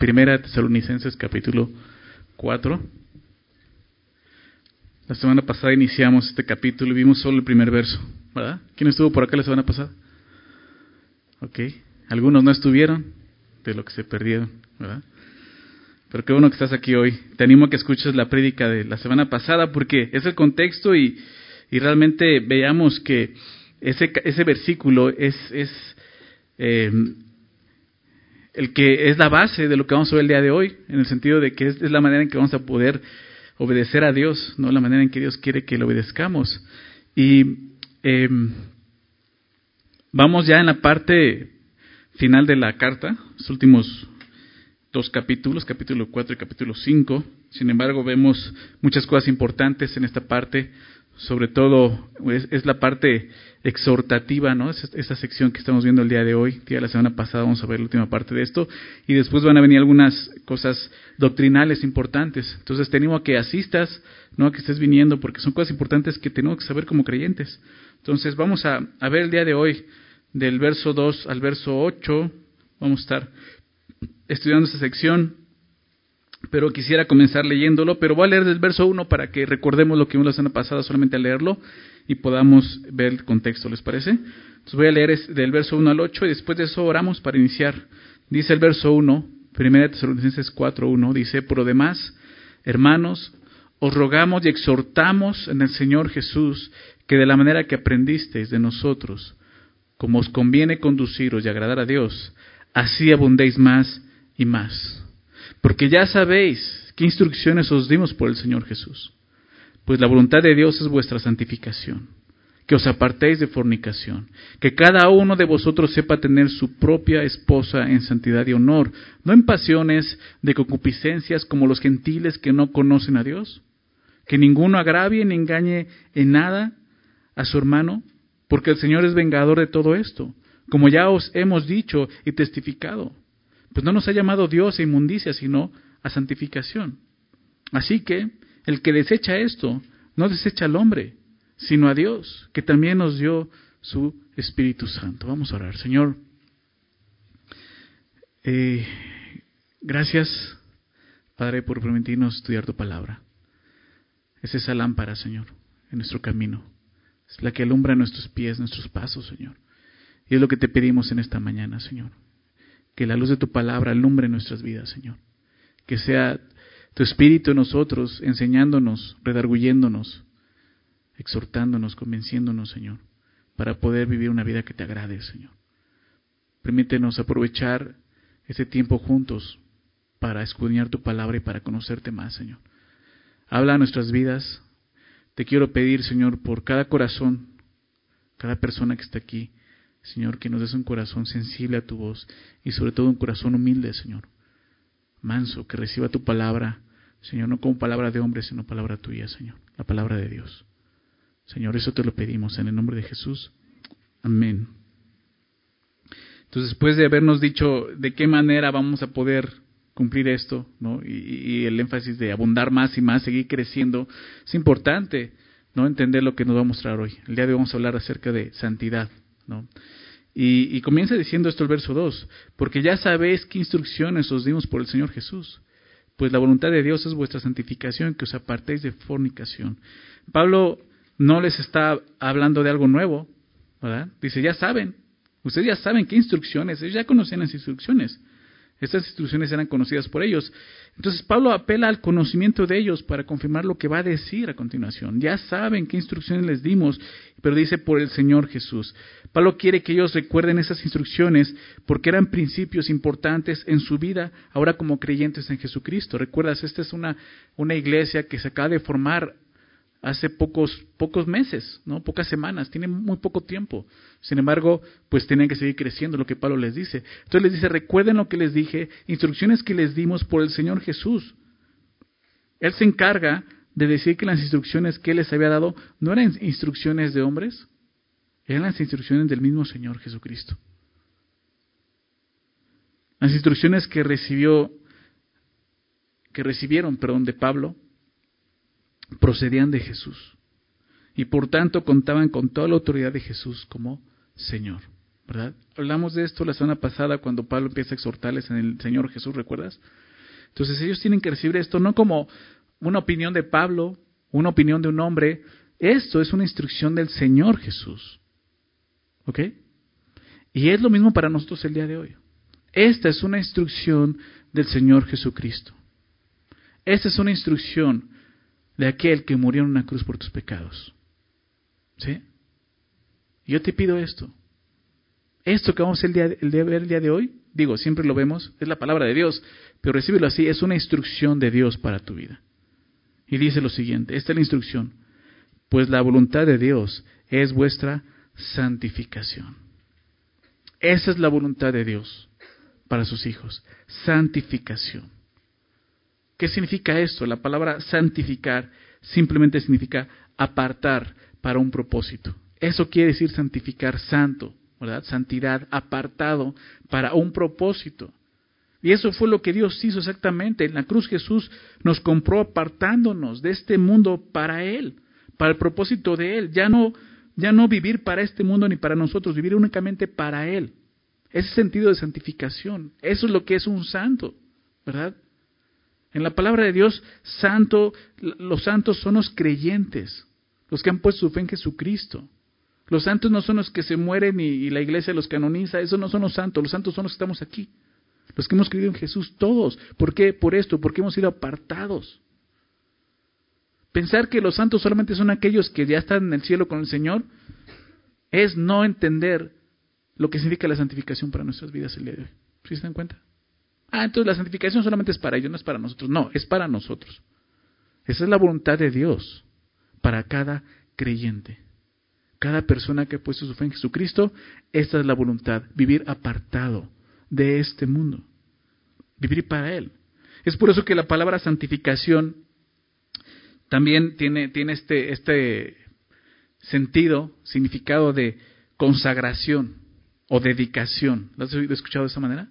Primera Tesalonicenses capítulo 4. La semana pasada iniciamos este capítulo y vimos solo el primer verso, ¿verdad? ¿Quién estuvo por acá la semana pasada? Ok, algunos no estuvieron, de lo que se perdieron, ¿verdad? Pero qué bueno que estás aquí hoy. Te animo a que escuches la prédica de la semana pasada porque es el contexto y, y realmente veamos que ese, ese versículo es, es eh, el que es la base de lo que vamos a ver el día de hoy, en el sentido de que es, la manera en que vamos a poder obedecer a Dios, no la manera en que Dios quiere que lo obedezcamos. Y em, vamos ya en la parte final de la carta, los últimos dos capítulos, capítulo 4 y capítulo 5. Sin embargo, vemos muchas cosas importantes en esta parte, sobre todo es, la parte exhortativa, ¿no? Es esa sección que estamos viendo el día de hoy. Día de la semana pasada vamos a ver la última parte de esto. Y después van a venir algunas cosas doctrinales importantes. Entonces te animo a que asistas, no a que estés viniendo, porque son cosas importantes que tenemos que saber como creyentes. Entonces vamos a, a ver el día de hoy, del verso 2 al verso 8. Vamos a estar estudiando esta sección pero quisiera comenzar leyéndolo, pero voy a leer del verso 1 para que recordemos lo que vimos la semana pasada solamente al leerlo y podamos ver el contexto, ¿les parece? Entonces voy a leer del verso 1 al 8 y después de eso oramos para iniciar. Dice el verso 1, 1 Tesalonicenses 4, 1, dice, por lo demás, hermanos, os rogamos y exhortamos en el Señor Jesús que de la manera que aprendisteis de nosotros, como os conviene conduciros y agradar a Dios, así abundéis más y más porque ya sabéis qué instrucciones os dimos por el Señor Jesús. Pues la voluntad de Dios es vuestra santificación, que os apartéis de fornicación, que cada uno de vosotros sepa tener su propia esposa en santidad y honor, no en pasiones de concupiscencias como los gentiles que no conocen a Dios, que ninguno agravie ni engañe en nada a su hermano, porque el Señor es vengador de todo esto, como ya os hemos dicho y testificado. Pues no nos ha llamado Dios a inmundicia, sino a santificación. Así que el que desecha esto, no desecha al hombre, sino a Dios, que también nos dio su Espíritu Santo. Vamos a orar. Señor, eh, gracias, Padre, por permitirnos estudiar tu palabra. Es esa lámpara, Señor, en nuestro camino. Es la que alumbra nuestros pies, nuestros pasos, Señor. Y es lo que te pedimos en esta mañana, Señor que la luz de tu palabra alumbre nuestras vidas, Señor. Que sea tu Espíritu en nosotros, enseñándonos, redarguyéndonos, exhortándonos, convenciéndonos, Señor, para poder vivir una vida que te agrade, Señor. Permítenos aprovechar ese tiempo juntos para escudriñar tu palabra y para conocerte más, Señor. Habla a nuestras vidas. Te quiero pedir, Señor, por cada corazón, cada persona que está aquí, Señor, que nos des un corazón sensible a tu voz y sobre todo un corazón humilde, Señor. Manso, que reciba tu palabra, Señor, no como palabra de hombre, sino palabra tuya, Señor, la palabra de Dios. Señor, eso te lo pedimos en el nombre de Jesús. Amén. Entonces, después de habernos dicho de qué manera vamos a poder cumplir esto, ¿no? y, y el énfasis de abundar más y más, seguir creciendo, es importante no entender lo que nos va a mostrar hoy. El día de hoy vamos a hablar acerca de santidad. ¿no? Y, comienza diciendo esto el verso 2, porque ya sabéis qué instrucciones os dimos por el Señor Jesús. Pues la voluntad de Dios es vuestra santificación, que os apartéis de fornicación. Pablo no les está hablando de algo nuevo, ¿verdad? Dice, ya saben, ustedes ya saben qué instrucciones, ellos ya conocían las instrucciones. Estas instrucciones eran conocidas por ellos. Entonces Pablo apela al conocimiento de ellos para confirmar lo que va a decir a continuación. Ya saben qué instrucciones les dimos, pero dice por el Señor Jesús. Pablo quiere que ellos recuerden esas instrucciones porque eran principios importantes en su vida ahora como creyentes en Jesucristo. Recuerdas, esta es una, una iglesia que se acaba de formar hace pocos, pocos meses, ¿no? pocas semanas, tiene muy poco tiempo. Sin embargo, pues tienen que seguir creciendo, lo que Pablo les dice. Entonces les dice, recuerden lo que les dije, instrucciones que les dimos por el Señor Jesús. Él se encarga de decir que las instrucciones que Él les había dado no eran instrucciones de hombres, eran las instrucciones del mismo Señor Jesucristo. Las instrucciones que recibió, que recibieron, perdón, de Pablo, procedían de Jesús y por tanto contaban con toda la autoridad de Jesús como Señor. ¿verdad? Hablamos de esto la semana pasada cuando Pablo empieza a exhortarles en el Señor Jesús, ¿recuerdas? Entonces ellos tienen que recibir esto no como una opinión de Pablo, una opinión de un hombre, esto es una instrucción del Señor Jesús. ¿Ok? Y es lo mismo para nosotros el día de hoy. Esta es una instrucción del Señor Jesucristo. Esta es una instrucción de aquel que murió en una cruz por tus pecados. ¿Sí? Yo te pido esto. Esto que vamos a ver el día de hoy, digo, siempre lo vemos, es la palabra de Dios, pero recíbelo así, es una instrucción de Dios para tu vida. Y dice lo siguiente, esta es la instrucción, pues la voluntad de Dios es vuestra santificación. Esa es la voluntad de Dios para sus hijos, santificación. ¿Qué significa esto? La palabra santificar simplemente significa apartar para un propósito. Eso quiere decir santificar santo, ¿verdad? Santidad, apartado para un propósito. Y eso fue lo que Dios hizo exactamente. En la cruz Jesús nos compró apartándonos de este mundo para Él, para el propósito de Él. Ya no, ya no vivir para este mundo ni para nosotros, vivir únicamente para Él. Ese sentido de santificación. Eso es lo que es un santo, ¿verdad? En la palabra de Dios, santo, los santos son los creyentes, los que han puesto su fe en Jesucristo. Los santos no son los que se mueren y, la iglesia los canoniza, esos no son los santos, los santos son los que estamos aquí, los que hemos creído en Jesús, todos. ¿Por qué? Por esto, porque hemos sido apartados. Pensar que los santos solamente son aquellos que ya están en el cielo con el Señor es no entender lo que significa la santificación para nuestras vidas el día de. ¿Sí se dan cuenta? Ah, entonces la santificación solamente es para ellos, no es para nosotros. No, es para nosotros. Esa es la voluntad de Dios para cada creyente. Cada persona que ha puesto su fe en Jesucristo, esta es la voluntad, vivir apartado de este mundo, vivir para Él. Es por eso que la palabra santificación también tiene, tiene este, este sentido, significado de consagración o dedicación. ¿Lo has escuchado de esa manera?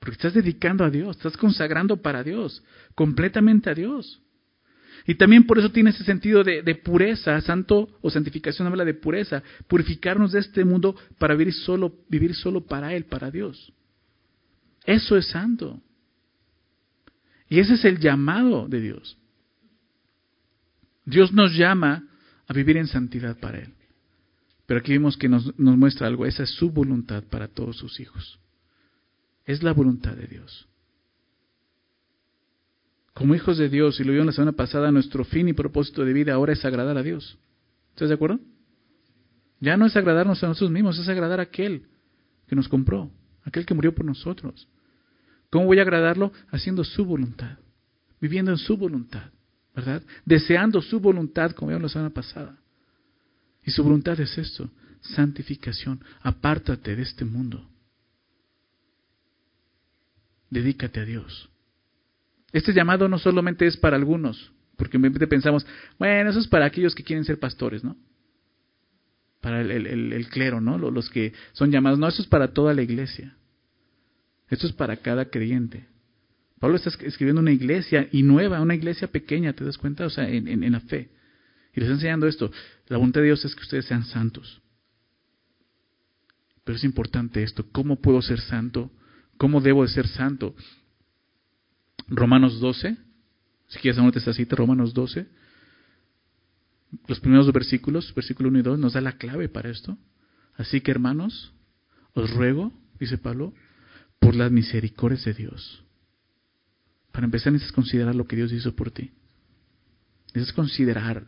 Porque estás dedicando a Dios, estás consagrando para Dios, completamente a Dios. Y también por eso tiene ese sentido de, pureza, santo o santificación habla de pureza, purificarnos de este mundo para vivir solo, vivir solo para Él, para Dios. Eso es santo. Y ese es el llamado de Dios. Dios nos llama a vivir en santidad para Él. Pero aquí vemos que nos, nos muestra algo, esa es su voluntad para todos sus hijos. Es la voluntad de Dios. Como hijos de Dios, y lo vieron la semana pasada, nuestro fin y propósito de vida ahora es agradar a Dios. ¿Estás de acuerdo? Ya no es agradarnos a nosotros mismos, es agradar a aquel que nos compró, aquel que murió por nosotros. ¿Cómo voy a agradarlo? Haciendo su voluntad, viviendo en su voluntad, ¿verdad? Deseando su voluntad, como vimos la semana pasada. Y su voluntad es esto, santificación. Apártate de este mundo. Dedícate a Dios. Este llamado no solamente es para algunos, porque pensamos, bueno, eso es para aquellos que quieren ser pastores, ¿no? Para el, clero, ¿no? Los que son llamados. No, eso es para toda la iglesia. Esto es para cada creyente. Pablo está escribiendo una iglesia y nueva, una iglesia pequeña, ¿te das cuenta? O sea, en, en la fe. Y les está enseñando esto. La voluntad de Dios es que ustedes sean santos. Pero es importante esto. ¿Cómo puedo ser santo? ¿Cómo debo de ser santo? Romanos 12, si quieres anota esta cita, Romanos 12, los primeros versículos, versículo 1 y 2, nos da la clave para esto. Así que hermanos, os ruego, dice Pablo, por las misericordias de Dios. Para empezar necesitas considerar lo que Dios hizo por ti. Necesitas considerar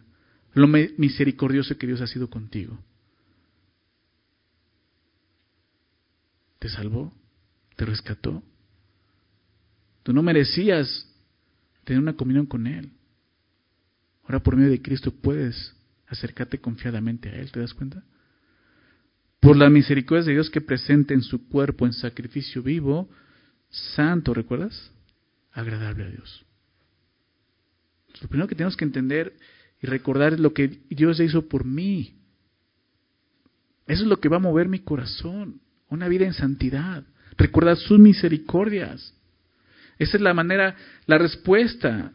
lo misericordioso que Dios ha sido contigo. Te salvó, te rescató, Tú no merecías tener una comunión con Él. Ahora por medio de Cristo puedes acercarte confiadamente a Él, ¿te das cuenta? Por la misericordia de Dios que presente en su cuerpo en sacrificio vivo, santo, ¿recuerdas? Agradable a Dios. Lo primero que tenemos que entender y recordar es lo que Dios hizo por mí. Eso es lo que va a mover mi corazón, una vida en santidad. Recordar sus misericordias. Esa es la manera, la respuesta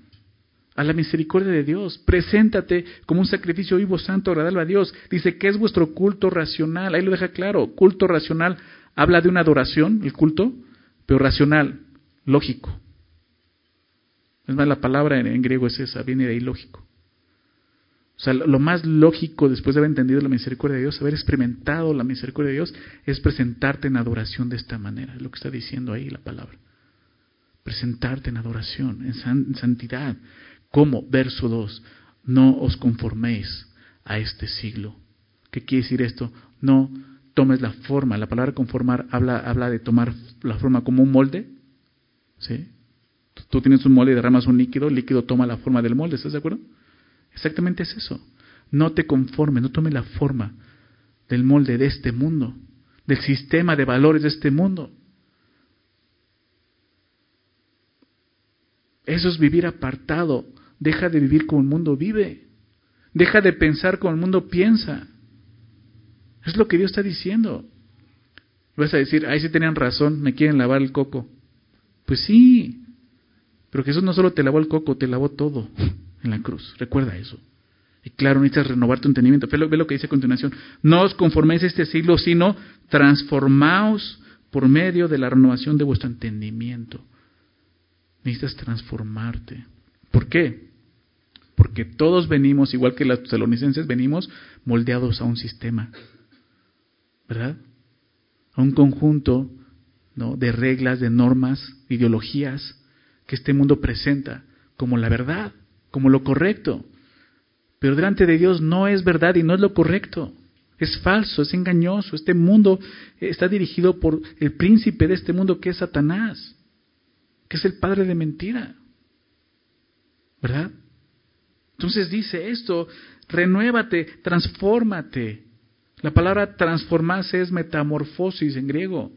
a la misericordia de Dios. Preséntate como un sacrificio vivo, santo, agradable a Dios. Dice que es vuestro culto racional. Ahí lo deja claro. Culto racional habla de una adoración, el culto, pero racional, lógico. Es más, la palabra en, griego es esa, viene de ahí lógico. O sea, lo más lógico después de haber entendido la misericordia de Dios, haber experimentado la misericordia de Dios, es presentarte en adoración de esta manera. Es lo que está diciendo ahí la palabra. Presentarte en adoración, en, santidad. ¿Cómo? Verso 2. No os conforméis a este siglo. ¿Qué quiere decir esto? No tomes la forma. La palabra conformar habla, habla de tomar la forma como un molde. ¿Sí? Tú tienes un molde y derramas un líquido, el líquido toma la forma del molde, ¿estás de acuerdo? Exactamente es eso. No te conformes, no tome la forma del molde de este mundo, del sistema de valores de este mundo. Eso es vivir apartado. Deja de vivir como el mundo vive. Deja de pensar como el mundo piensa. Es lo que Dios está diciendo. Vas a decir, ahí sí tenían razón, me quieren lavar el coco. Pues sí, pero Jesús no solo te lavó el coco, te lavó todo en la cruz. Recuerda eso. Y claro, necesitas renovar tu entendimiento. Ve lo, que dice a continuación. No os conforméis a este siglo, sino transformaos por medio de la renovación de vuestro entendimiento. Necesitas transformarte. ¿Por qué? Porque todos venimos, igual que los tesalonicenses, venimos moldeados a un sistema. ¿Verdad? A un conjunto de reglas, de normas, ideologías que este mundo presenta como la verdad, como lo correcto. Pero delante de Dios no es verdad y no es lo correcto. Es falso, es engañoso. Este mundo está dirigido por el príncipe de este mundo que es Satanás, que es el padre de mentira. ¿Verdad? Entonces dice esto, renuévate, transfórmate. La palabra transformarse es metamorfosis en griego.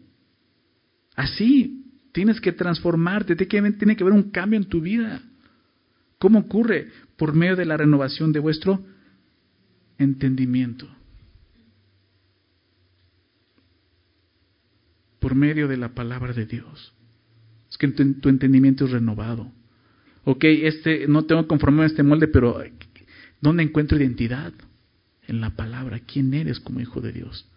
Así, Tienes que transformarte, tiene que haber un cambio en tu vida. ¿Cómo ocurre? Por medio de la renovación de vuestro entendimiento. Por medio de la palabra de Dios. Es que tu entendimiento es renovado. Ok, este, no tengo que conformarme a este molde, pero ¿dónde encuentro identidad? En la palabra. ¿Quién eres como hijo de Dios?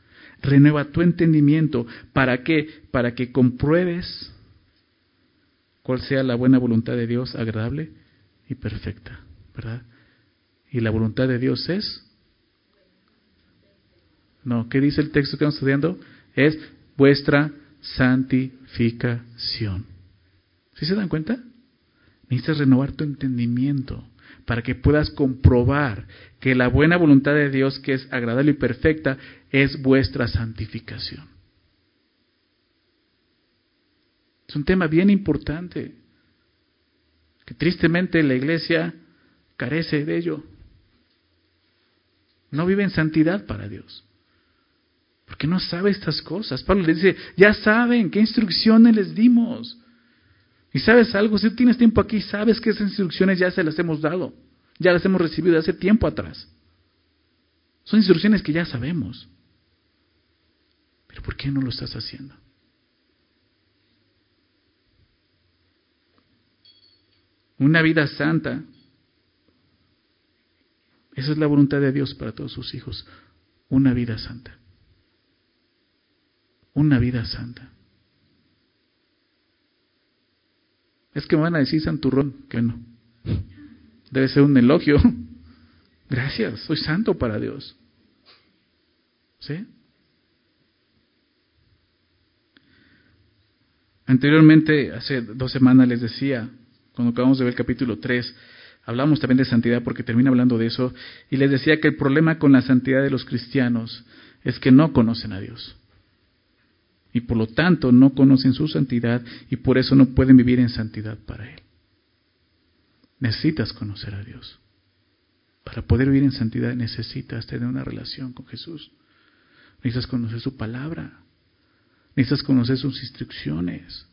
Renueva tu entendimiento. ¿Para qué? Para que compruebes cuál sea la buena voluntad de Dios, agradable y perfecta, ¿verdad? Y la voluntad de Dios es... No, ¿qué dice el texto que estamos estudiando? Es vuestra santificación. ¿Sí se dan cuenta? Necesitas renovar tu entendimiento para que puedas comprobar que la buena voluntad de Dios, que es agradable y perfecta, es vuestra santificación. Es un tema bien importante, que tristemente la iglesia carece de ello. No vive en santidad para Dios. Porque no sabe estas cosas. Pablo le dice, ya saben qué instrucciones les dimos. Y sabes algo, si tienes tiempo aquí, sabes que esas instrucciones ya se las hemos dado. Ya las hemos recibido hace tiempo atrás. Son instrucciones que ya sabemos. Pero ¿por qué no lo estás haciendo? Una vida santa. Esa es la voluntad de Dios para todos sus hijos. Una vida santa. Una vida santa. Es que me van a decir santurrón, que no. Debe ser un elogio. Gracias, soy santo para Dios. ¿Sí? Anteriormente, hace dos semanas les decía cuando acabamos de ver el capítulo 3, hablamos también de santidad porque termina hablando de eso, y les decía que el problema con la santidad de los cristianos es que no conocen a Dios. Y por lo tanto no conocen su santidad y por eso no pueden vivir en santidad para Él. Necesitas conocer a Dios. Para poder vivir en santidad necesitas tener una relación con Jesús. Necesitas conocer su palabra. Necesitas conocer sus instrucciones.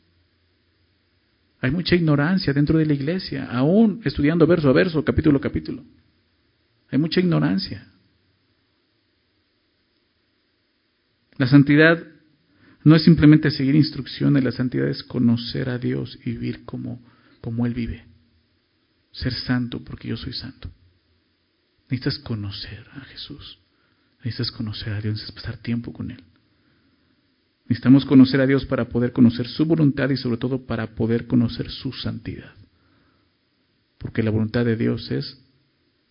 Hay mucha ignorancia dentro de la iglesia, aún estudiando verso a verso, capítulo a capítulo. Hay mucha ignorancia. La santidad no es simplemente seguir instrucciones, la santidad es conocer a Dios y vivir como, como Él vive. ser santo porque yo soy santo. Necesitas conocer a Jesús. Necesitas conocer a Dios, necesitas pasar tiempo con Él. Necesitamos conocer a Dios para poder conocer su voluntad y sobre todo para poder conocer su santidad. Porque la voluntad de Dios es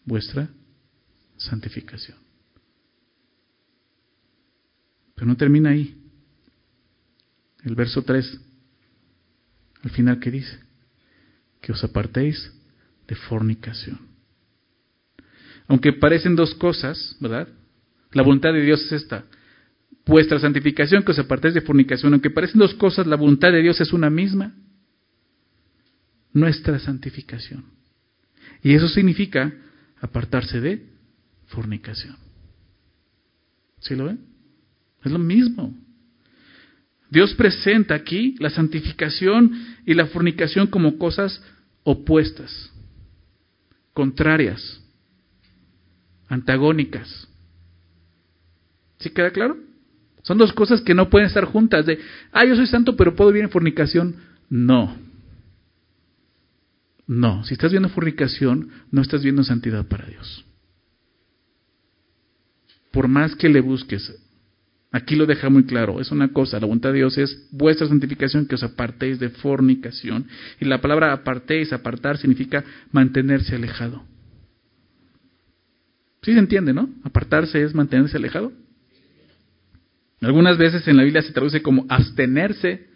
vuestra santificación. Pero no termina ahí. El verso 3, al final, ¿qué dice? Que os apartéis de fornicación. Aunque parecen dos cosas, ¿verdad? La voluntad de Dios es esta. Vuestra santificación, que os apartéis de fornicación. Aunque parecen dos cosas, la voluntad de Dios es una misma. Nuestra santificación. Y eso significa apartarse de fornicación. ¿Sí lo ven? Es lo mismo. Dios presenta aquí la santificación y la fornicación como cosas opuestas, contrarias, antagónicas. ¿Sí queda claro? Son dos cosas que no pueden estar juntas. De, ah, yo soy santo, pero puedo vivir en fornicación. No. No. Si estás viendo fornicación, no estás viendo santidad para Dios. Por más que le busques, Aquí lo deja muy claro, es una cosa, la voluntad de Dios es vuestra santificación, que os apartéis de fornicación. Y la palabra apartéis, apartar, significa mantenerse alejado. ¿Sí se entiende, no? Apartarse es mantenerse alejado. Algunas veces en la Biblia se traduce como abstenerse.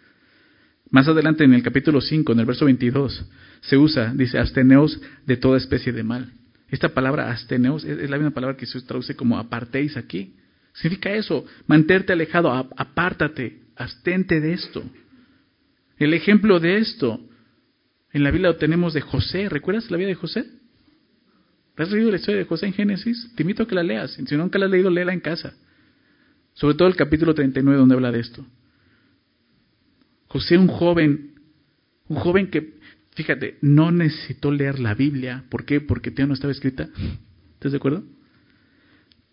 Más adelante en el capítulo 5, en el verso 22, se usa, dice, absteneos de toda especie de mal. Esta palabra absteneos es la misma palabra que se traduce como apartéis aquí. Significa eso, mantente alejado, apártate, abstente de esto. El ejemplo de esto, en la Biblia lo tenemos de José. ¿Recuerdas la vida de José? ¿Has leído la historia de José en Génesis? Te invito a que la leas. Si nunca la has leído, léela en casa. Sobre todo el capítulo 39 donde habla de esto. José, un joven, un joven que, fíjate, no necesitó leer la Biblia. ¿Por qué? Porque ya no estaba escrita. ¿Estás de acuerdo?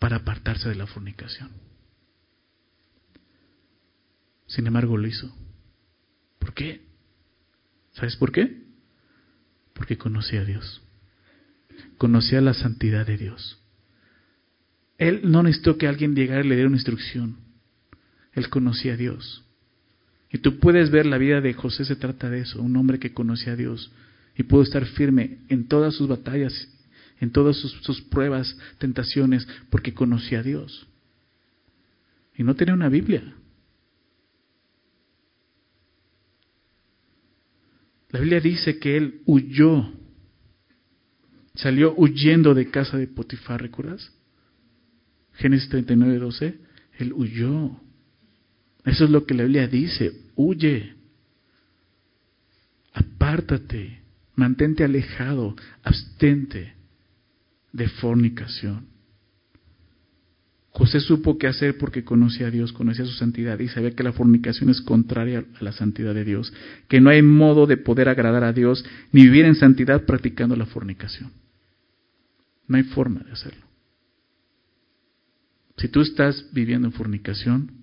para apartarse de la fornicación. Sin embargo, lo hizo. ¿Por qué? ¿Sabes por qué? Porque conocía a Dios. Conocía la santidad de Dios. Él no necesitó que alguien llegara y le diera una instrucción. Él conocía a Dios. Y tú puedes ver la vida de José se trata de eso, un hombre que conocía a Dios y pudo estar firme en todas sus batallas en todas sus, pruebas, tentaciones, porque conocía a Dios. Y no tenía una Biblia. La Biblia dice que él huyó, salió huyendo de casa de Potifar, ¿recuerdas? Génesis 39, 12, él huyó. Eso es lo que la Biblia dice, huye, apártate, mantente alejado, abstente de fornicación. José supo qué hacer porque conocía a Dios, conocía su santidad y sabía que la fornicación es contraria a la santidad de Dios, que no hay modo de poder agradar a Dios ni vivir en santidad practicando la fornicación. No hay forma de hacerlo. Si tú estás viviendo en fornicación,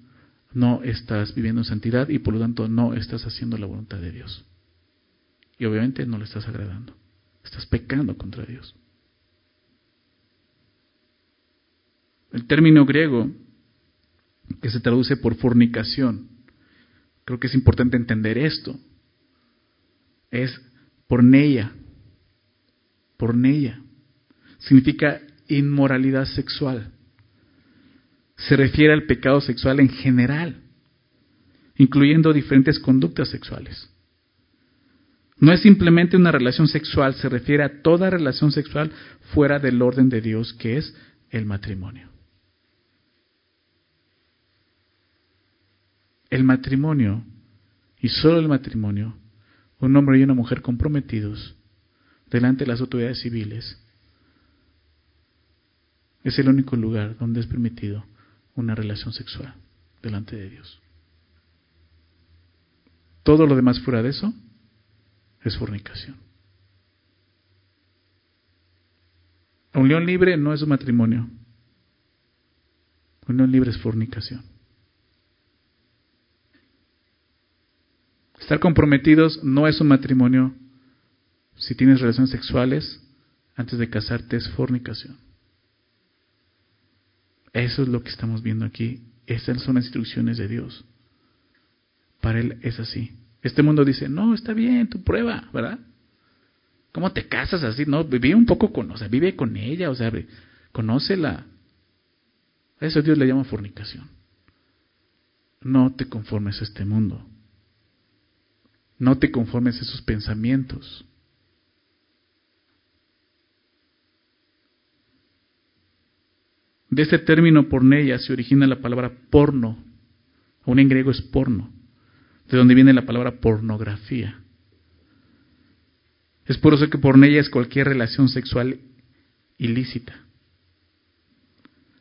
no estás viviendo en santidad y por lo tanto no estás haciendo la voluntad de Dios. Y obviamente no le estás agradando. Estás pecando contra Dios. El término griego que se traduce por fornicación, creo que es importante entender esto, es porneia, porneia, significa inmoralidad sexual. Se refiere al pecado sexual en general, incluyendo diferentes conductas sexuales. No es simplemente una relación sexual, se refiere a toda relación sexual fuera del orden de Dios, que es el matrimonio. el matrimonio, y solo el matrimonio, un hombre y una mujer comprometidos delante de las autoridades civiles, es el único lugar donde es permitido una relación sexual delante de Dios. Todo lo demás fuera de eso es fornicación. Unión libre no es un matrimonio. Unión libre es fornicación. Estar comprometidos no es un matrimonio, si tienes relaciones sexuales antes de casarte es fornicación. Eso es lo que estamos viendo aquí. Esas son las instrucciones de Dios. Para Él es así. Este mundo dice, no, está bien, tu prueba, ¿verdad? ¿Cómo te casas así? No, vive un poco con, o sea, vive con ella, o sea, conócela. A eso Dios le llama fornicación. No te conformes a este mundo. No te conformes a sus pensamientos. De este término porneia se origina la palabra porno. Aún en griego es porno, de donde viene la palabra pornografía. Es por eso que porneia es cualquier relación sexual ilícita.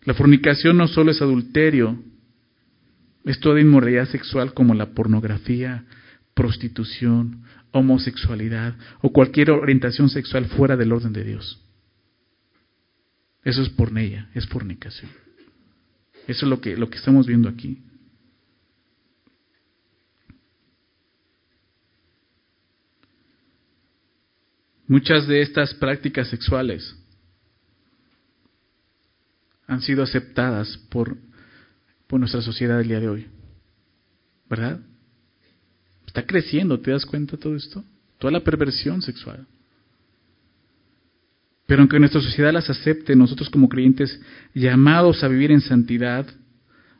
La fornicación no solo es adulterio, es toda inmoralidad sexual como la pornografía, prostitución, homosexualidad o cualquier orientación sexual fuera del orden de Dios. Eso es porneia, es fornicación. Eso es lo que, lo que estamos viendo aquí. Muchas de estas prácticas sexuales han sido aceptadas por, por nuestra sociedad el día de hoy. ¿Verdad? Está creciendo, ¿te das cuenta de todo esto? Toda la perversión sexual. Pero aunque nuestra sociedad las acepte, nosotros como creyentes llamados a vivir en santidad,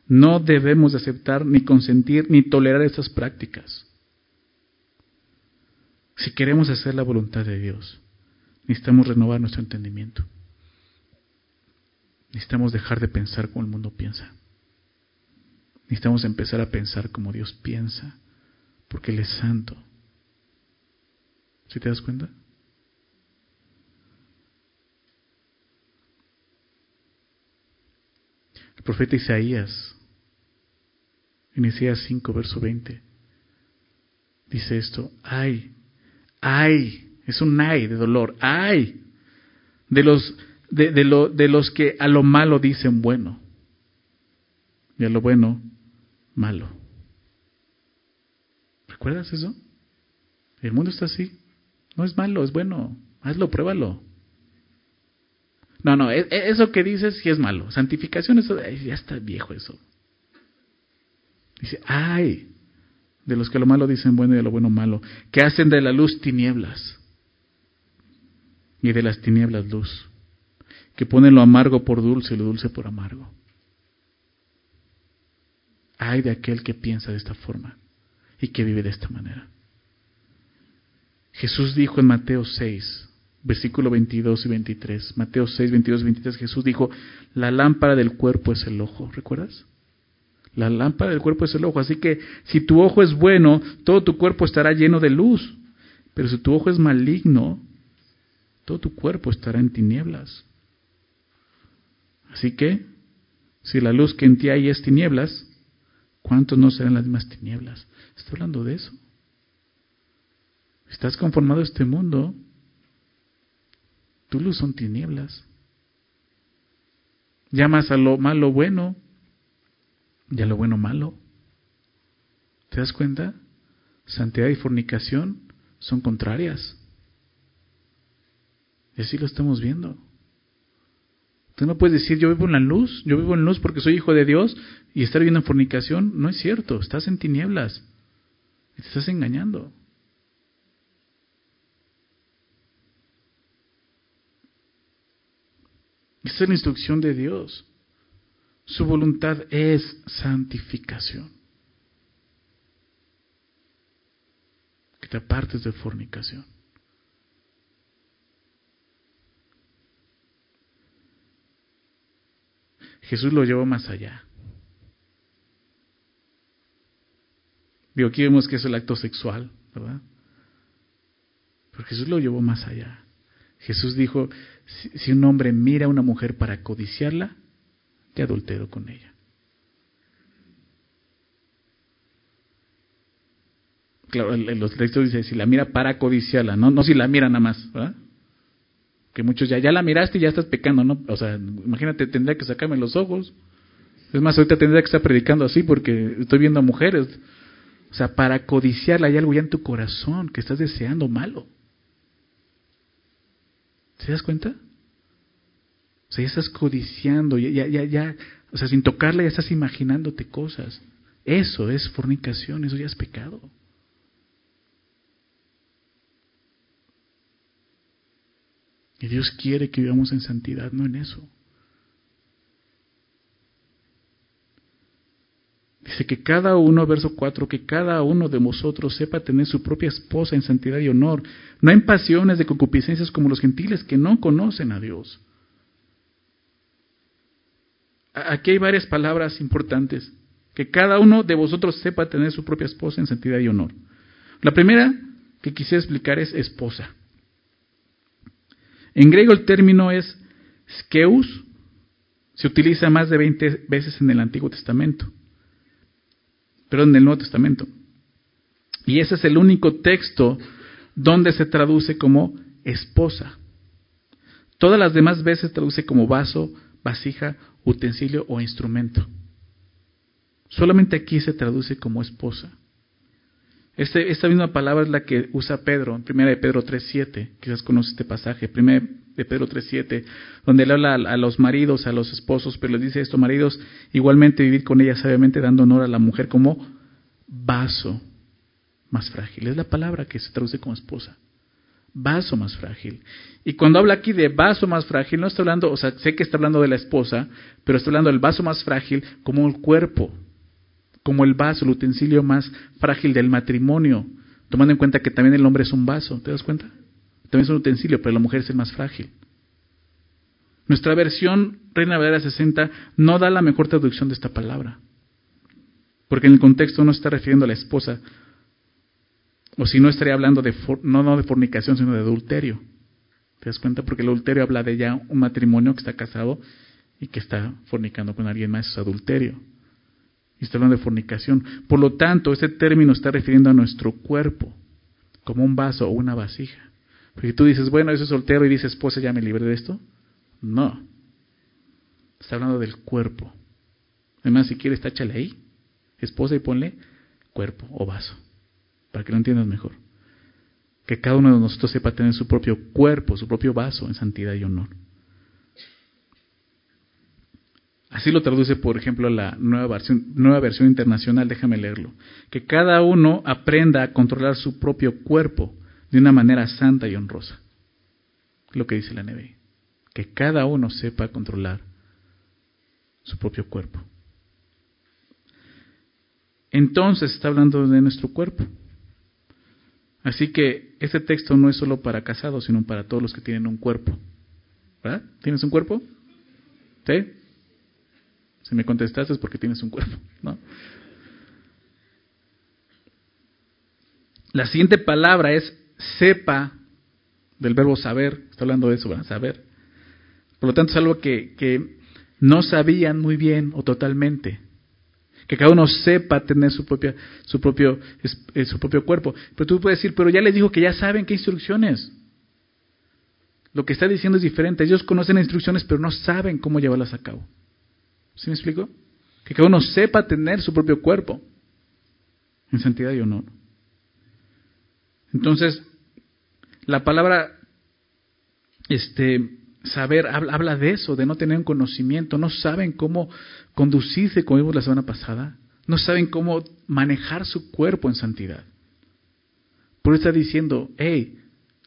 no debemos aceptar ni consentir ni tolerar estas prácticas. Si queremos hacer la voluntad de Dios, necesitamos renovar nuestro entendimiento. Necesitamos dejar de pensar como el mundo piensa. Necesitamos empezar a pensar como Dios piensa, porque Él es santo. ¿Sí te das cuenta? El profeta Isaías, en Isaías 5, verso 20, dice esto, ay, ay, es un ay de dolor, ay, de los, de, de, lo, de los que a lo malo dicen bueno y a lo bueno malo. ¿Recuerdas eso? El mundo está así. No es malo, es bueno. Hazlo, pruébalo. No, no, e, e, eso que dices sí es malo. Santificación, eso ya está viejo eso. Dice, ay, de los que lo malo dicen bueno y de lo bueno malo, que hacen de la luz tinieblas y de las tinieblas luz, que ponen lo amargo por dulce y lo dulce por amargo. Ay de aquel que piensa de esta forma y que vive de esta manera. Jesús dijo en Mateo 6, versículo 22 y 23. Mateo 6, 22 y 23, Jesús dijo, la lámpara del cuerpo es el ojo, ¿recuerdas? La lámpara del cuerpo es el ojo, así que si tu ojo es bueno, todo tu cuerpo estará lleno de luz, pero si tu ojo es maligno, todo tu cuerpo estará en tinieblas. Así que, si la luz que en ti hay es tinieblas, ¿cuántos no serán las mismas tinieblas? Estoy hablando de eso. Estás conformado a este mundo, tu luz son tinieblas. Llamas a lo malo bueno y a lo bueno malo. ¿Te das cuenta? Santidad y fornicación son contrarias. Y así lo estamos viendo. Tú no puedes decir yo vivo en la luz, yo vivo en luz porque soy hijo de Dios y estar viviendo en fornicación. No es cierto, estás en tinieblas. Te estás engañando. Esa es la instrucción de Dios. Su voluntad es santificación. Que te apartes de fornicación. Jesús lo llevó más allá. Digo, aquí vemos que es el acto sexual, ¿verdad? Pero Jesús lo llevó más allá. Jesús dijo, si, un hombre mira a una mujer para codiciarla, ya adultero con ella. Claro, en los textos dice, si la mira para codiciarla, no, no si la mira nada más. Que muchos ya, ya la miraste y ya estás pecando, ¿no? O sea, imagínate, tendría que sacarme los ojos. Es más, ahorita tendría que estar predicando así porque estoy viendo a mujeres. O sea, para codiciarla hay algo ya en tu corazón que estás deseando malo. ¿Se das cuenta? O sea, ya estás codiciando, ya, ya, ya, o sea, sin tocarle ya estás imaginándote cosas. Eso es fornicación, eso ya es pecado. Y Dios quiere que vivamos en santidad, no en eso. Que cada uno, verso 4, que cada uno de vosotros sepa tener su propia esposa en santidad y honor, no en pasiones de concupiscencias como los gentiles que no conocen a Dios. Aquí hay varias palabras importantes. Que cada uno de vosotros sepa tener su propia esposa en santidad y honor. La primera que quisiera explicar es esposa. En griego el término es skeus, se utiliza más de 20 veces en el Antiguo Testamento, pero en el Nuevo Testamento. Y ese es el único texto donde se traduce como esposa. Todas las demás veces traduce como vaso, vasija, utensilio o instrumento. Solamente aquí se traduce como esposa. Este, esta misma palabra es la que usa Pedro, en 1 de Pedro 3.7, quizás conoce este pasaje, 1 de Pedro 3.7, donde él habla a, los maridos, a los esposos, pero les dice esto, maridos, igualmente vivir con ella sabiamente, dando honor a la mujer como vaso más frágil. Es la palabra que se traduce como esposa. Vaso más frágil. Y cuando habla aquí de vaso más frágil, no está hablando, o sea, sé que está hablando de la esposa, pero está hablando del vaso más frágil como el cuerpo como el vaso, el utensilio más frágil del matrimonio, tomando en cuenta que también el hombre es un vaso, ¿te das cuenta? También es un utensilio, pero la mujer es el más frágil. Nuestra versión Reina Valera 60 no da la mejor traducción de esta palabra, porque en el contexto no está refiriendo a la esposa, o si no estaría hablando de no, de fornicación, sino de adulterio. ¿Te das cuenta? Porque el adulterio habla de ya un matrimonio que está casado y que está fornicando con alguien más, es adulterio. Y está hablando de fornicación. Por lo tanto, este término está refiriendo a nuestro cuerpo, como un vaso o una vasija. Porque tú dices, bueno, eso es soltero y dices, esposa, ya me libré de esto. No. Está hablando del cuerpo. Además, si quieres, táchale ahí, esposa, y ponle cuerpo o vaso, para que lo entiendas mejor. Que cada uno de nosotros sepa tener su propio cuerpo, su propio vaso en santidad y honor. Así lo traduce, por ejemplo, la nueva versión, nueva versión internacional, déjame leerlo. Que cada uno aprenda a controlar su propio cuerpo de una manera santa y honrosa. Lo que dice la NBI. Que cada uno sepa controlar su propio cuerpo. Entonces está hablando de nuestro cuerpo. Así que este texto no es solo para casados, sino para todos los que tienen un cuerpo. ¿Verdad? ¿Tienes un cuerpo? ¿Sí? Si me contestaste es porque tienes un cuerpo, ¿no? La siguiente palabra es sepa, del verbo saber, está hablando de eso. Saber. Por lo tanto, es algo que, que no sabían muy bien o totalmente. Que cada uno sepa tener su, propia, su, propio, eh, su propio cuerpo. Pero tú puedes decir, pero ya les dijo que ya saben qué instrucciones. Lo que está diciendo es diferente. Ellos conocen las instrucciones, pero no saben cómo llevarlas a cabo. ¿Sí me explico? Que cada uno sepa tener su propio cuerpo en santidad y honor. Entonces, la palabra este, saber habla, de eso, de no tener un conocimiento. No saben cómo conducirse, como vimos la semana pasada. No saben cómo manejar su cuerpo en santidad. Por eso está diciendo, hey,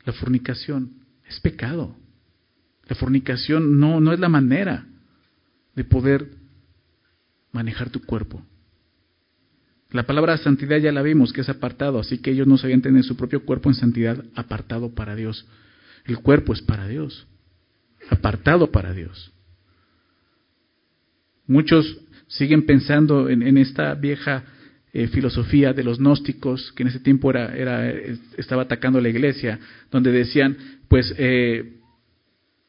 la fornicación es pecado. La fornicación no, no es la manera de poder manejar tu cuerpo. La palabra santidad ya la vimos, que es apartado, así que ellos no sabían tener su propio cuerpo en santidad apartado para Dios. El cuerpo es para Dios, apartado para Dios. Muchos siguen pensando en, esta vieja eh, filosofía de los gnósticos, que en ese tiempo era, era, estaba atacando la iglesia, donde decían, pues, eh,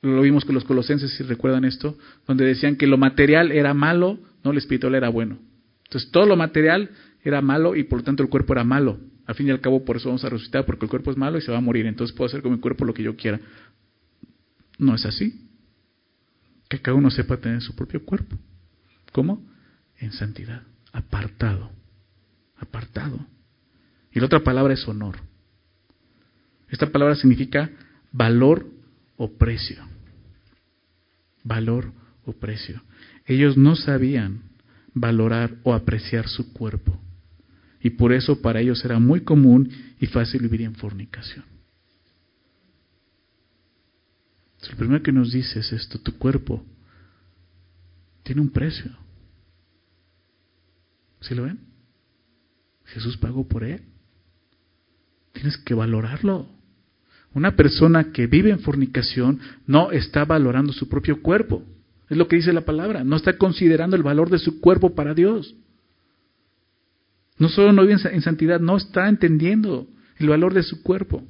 lo vimos con los colosenses, si recuerdan esto, donde decían que lo material era malo, no, el espiritual era bueno. Entonces todo lo material era malo y por lo tanto el cuerpo era malo. Al fin y al cabo por eso vamos a resucitar, porque el cuerpo es malo y se va a morir. Entonces puedo hacer con mi cuerpo lo que yo quiera. No es así. Que cada uno sepa tener su propio cuerpo. ¿Cómo? En santidad, apartado. Apartado. Y la otra palabra es honor. Esta palabra significa valor o precio. Valor o precio. Ellos no sabían valorar o apreciar su cuerpo. Y por eso para ellos era muy común y fácil vivir en fornicación. El primero que nos dice es esto, tu cuerpo tiene un precio. ¿Sí lo ven? Jesús pagó por él. Tienes que valorarlo. Una persona que vive en fornicación no está valorando su propio cuerpo. Es lo que dice la palabra. No está considerando el valor de su cuerpo para Dios. No solo no vive en santidad, no está entendiendo el valor de su cuerpo.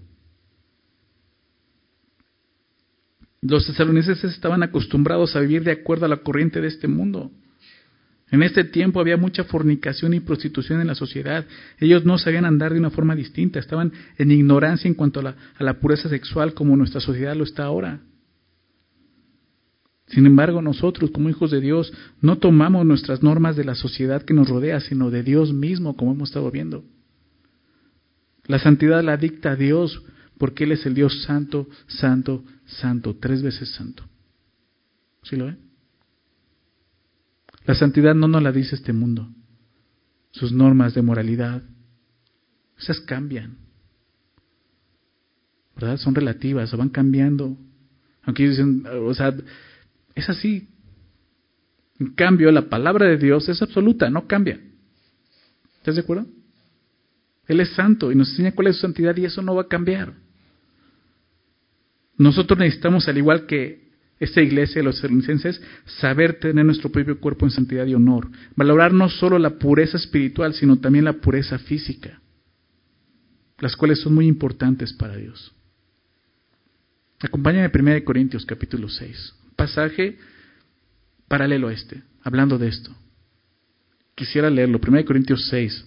Los tesalonicenses estaban acostumbrados a vivir de acuerdo a la corriente de este mundo. En este tiempo había mucha fornicación y prostitución en la sociedad. Ellos no sabían andar de una forma distinta, estaban en ignorancia en cuanto a la, pureza sexual como nuestra sociedad lo está ahora. Sin embargo, nosotros como hijos de Dios no tomamos nuestras normas de la sociedad que nos rodea, sino de Dios mismo, como hemos estado viendo. La santidad la dicta Dios porque Él es el Dios santo, santo, santo, tres veces santo. ¿Sí lo ven? La santidad no nos la dice este mundo. Sus normas de moralidad, esas cambian. ¿Verdad? Son relativas, o van cambiando. Aunque dicen, o sea, es así. En cambio, la palabra de Dios es absoluta, no cambia. ¿Estás de acuerdo? Él es santo y nos enseña cuál es su santidad y eso no va a cambiar. Nosotros necesitamos, al igual que esta iglesia de los tesalonicenses, saber tener nuestro propio cuerpo en santidad y honor. Valorar no solo la pureza espiritual, sino también la pureza física, las cuales son muy importantes para Dios. Acompáñame a 1 Corintios capítulo 6, pasaje paralelo a este, hablando de esto. Quisiera leerlo, 1 Corintios 6,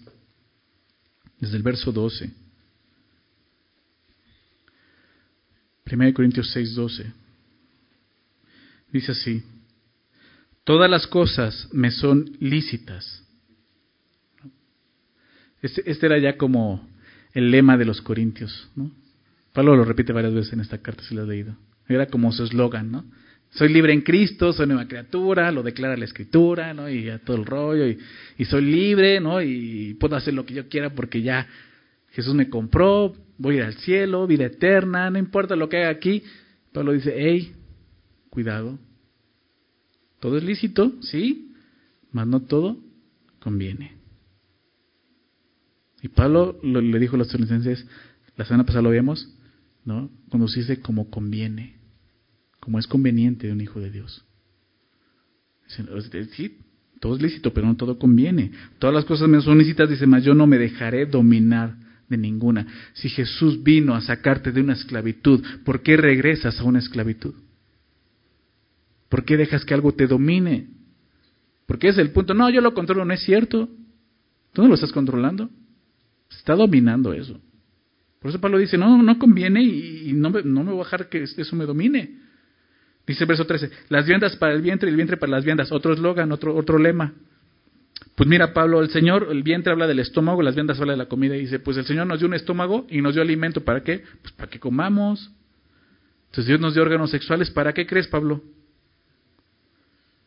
desde el verso 12. 1 Corintios 6, 12. Dice así, todas las cosas me son lícitas. Este, este, era ya como el lema de los corintios. ¿no? Pablo lo repite varias veces en esta carta, si lo has leído. Era como su eslogan, ¿no? Soy libre en Cristo, soy nueva criatura, lo declara la Escritura, ¿no? Y ya todo el rollo, y, y soy libre, ¿no? Y puedo hacer lo que yo quiera porque ya Jesús me compró, voy a ir al cielo, vida eterna, no importa lo que haga aquí. Pablo dice, hey, cuidado. Todo es lícito, sí, mas no todo conviene. Y Pablo le dijo a los tesalonicenses, la semana pasada lo vimos, ¿no? Conducirse como conviene, como es conveniente de un hijo de Dios. Sí, todo es lícito, pero no todo conviene. Todas las cosas me son lícitas, dice, mas yo no me dejaré dominar de ninguna. Si Jesús vino a sacarte de una esclavitud, ¿por qué regresas a una esclavitud? ¿Por qué dejas que algo te domine? Porque es el punto, no, yo lo controlo, no es cierto. Tú no lo estás controlando. Se está dominando eso. Por eso Pablo dice, no, no conviene y, no, me, no me voy a dejar que eso me domine. Dice el verso 13, las viandas para el vientre y el vientre para las viandas. Otro eslogan, otro, otro lema. Pues mira, Pablo, el Señor, el vientre habla del estómago, las viandas habla de la comida. Y dice, pues el Señor nos dio un estómago y nos dio alimento. ¿Para qué? Pues para que comamos. Entonces Dios nos dio órganos sexuales. ¿Para qué crees, Pablo?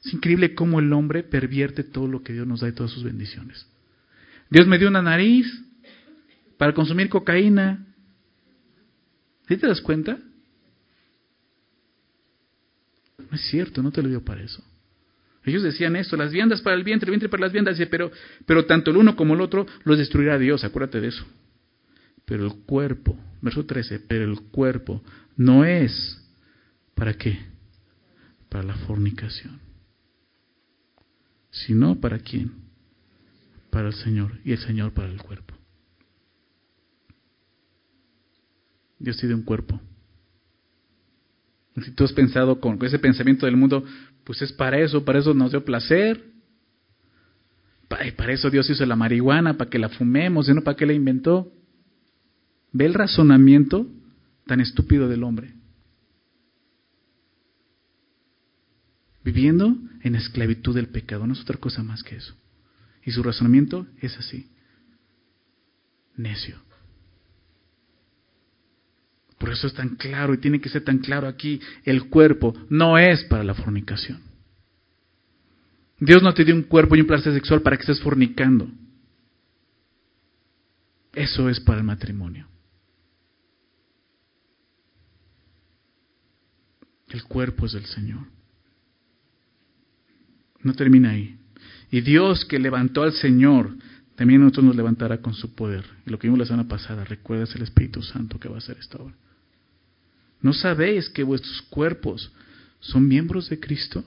Es increíble cómo el hombre pervierte todo lo que Dios nos da y todas sus bendiciones. Dios me dio una nariz para consumir cocaína. ¿Sí te das cuenta? No es cierto, no te lo dio para eso. Ellos decían esto, las viandas para el vientre, el vientre para las viandas, pero, pero tanto el uno como el otro los destruirá Dios, acuérdate de eso. Pero el cuerpo, verso 13, pero el cuerpo no es, ¿para qué? Para la fornicación sino para quién? Para el Señor y el Señor para el cuerpo. Dios tiene un cuerpo. Si tú has pensado con ese pensamiento del mundo, pues es para eso, para eso nos dio placer. Para, eso Dios hizo la marihuana, para que la fumemos, no para que la inventó. Ve el razonamiento tan estúpido del hombre. Viviendo en esclavitud del pecado, no es otra cosa más que eso. Y su razonamiento es así, necio. Por eso es tan claro y tiene que ser tan claro aquí. El cuerpo no es para la fornicación. Dios no te dio un cuerpo y un placer sexual para que estés fornicando. Eso es para el matrimonio. El cuerpo es del Señor. No termina ahí. Y Dios que levantó al Señor, también nosotros nos levantará con su poder. Y lo que vimos la semana pasada, recuerdas el Espíritu Santo que va a hacer esta obra. ¿No sabéis que vuestros cuerpos son miembros de Cristo?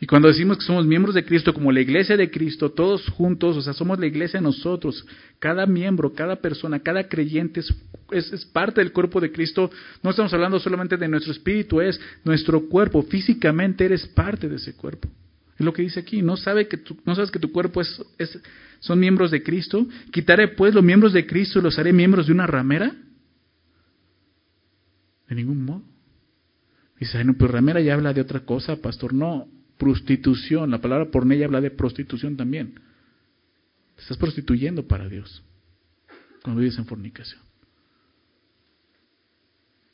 Y cuando decimos que somos miembros de Cristo, como la iglesia de Cristo, todos juntos, o sea, somos la iglesia nosotros, cada miembro, cada persona, cada creyente es, parte del cuerpo de Cristo, no estamos hablando solamente de nuestro espíritu, es nuestro cuerpo, físicamente eres parte de ese cuerpo. Es lo que dice aquí, ¿no, sabe que no sabes que tu cuerpo es, es, son miembros de Cristo? ¿Quitaré pues los miembros de Cristo y los haré miembros de una ramera? De ningún modo. Dice, ay, no, pero ramera ya habla de otra cosa, pastor. No, prostitución. La palabra pornella habla de prostitución también. Te estás prostituyendo para Dios cuando vives en fornicación.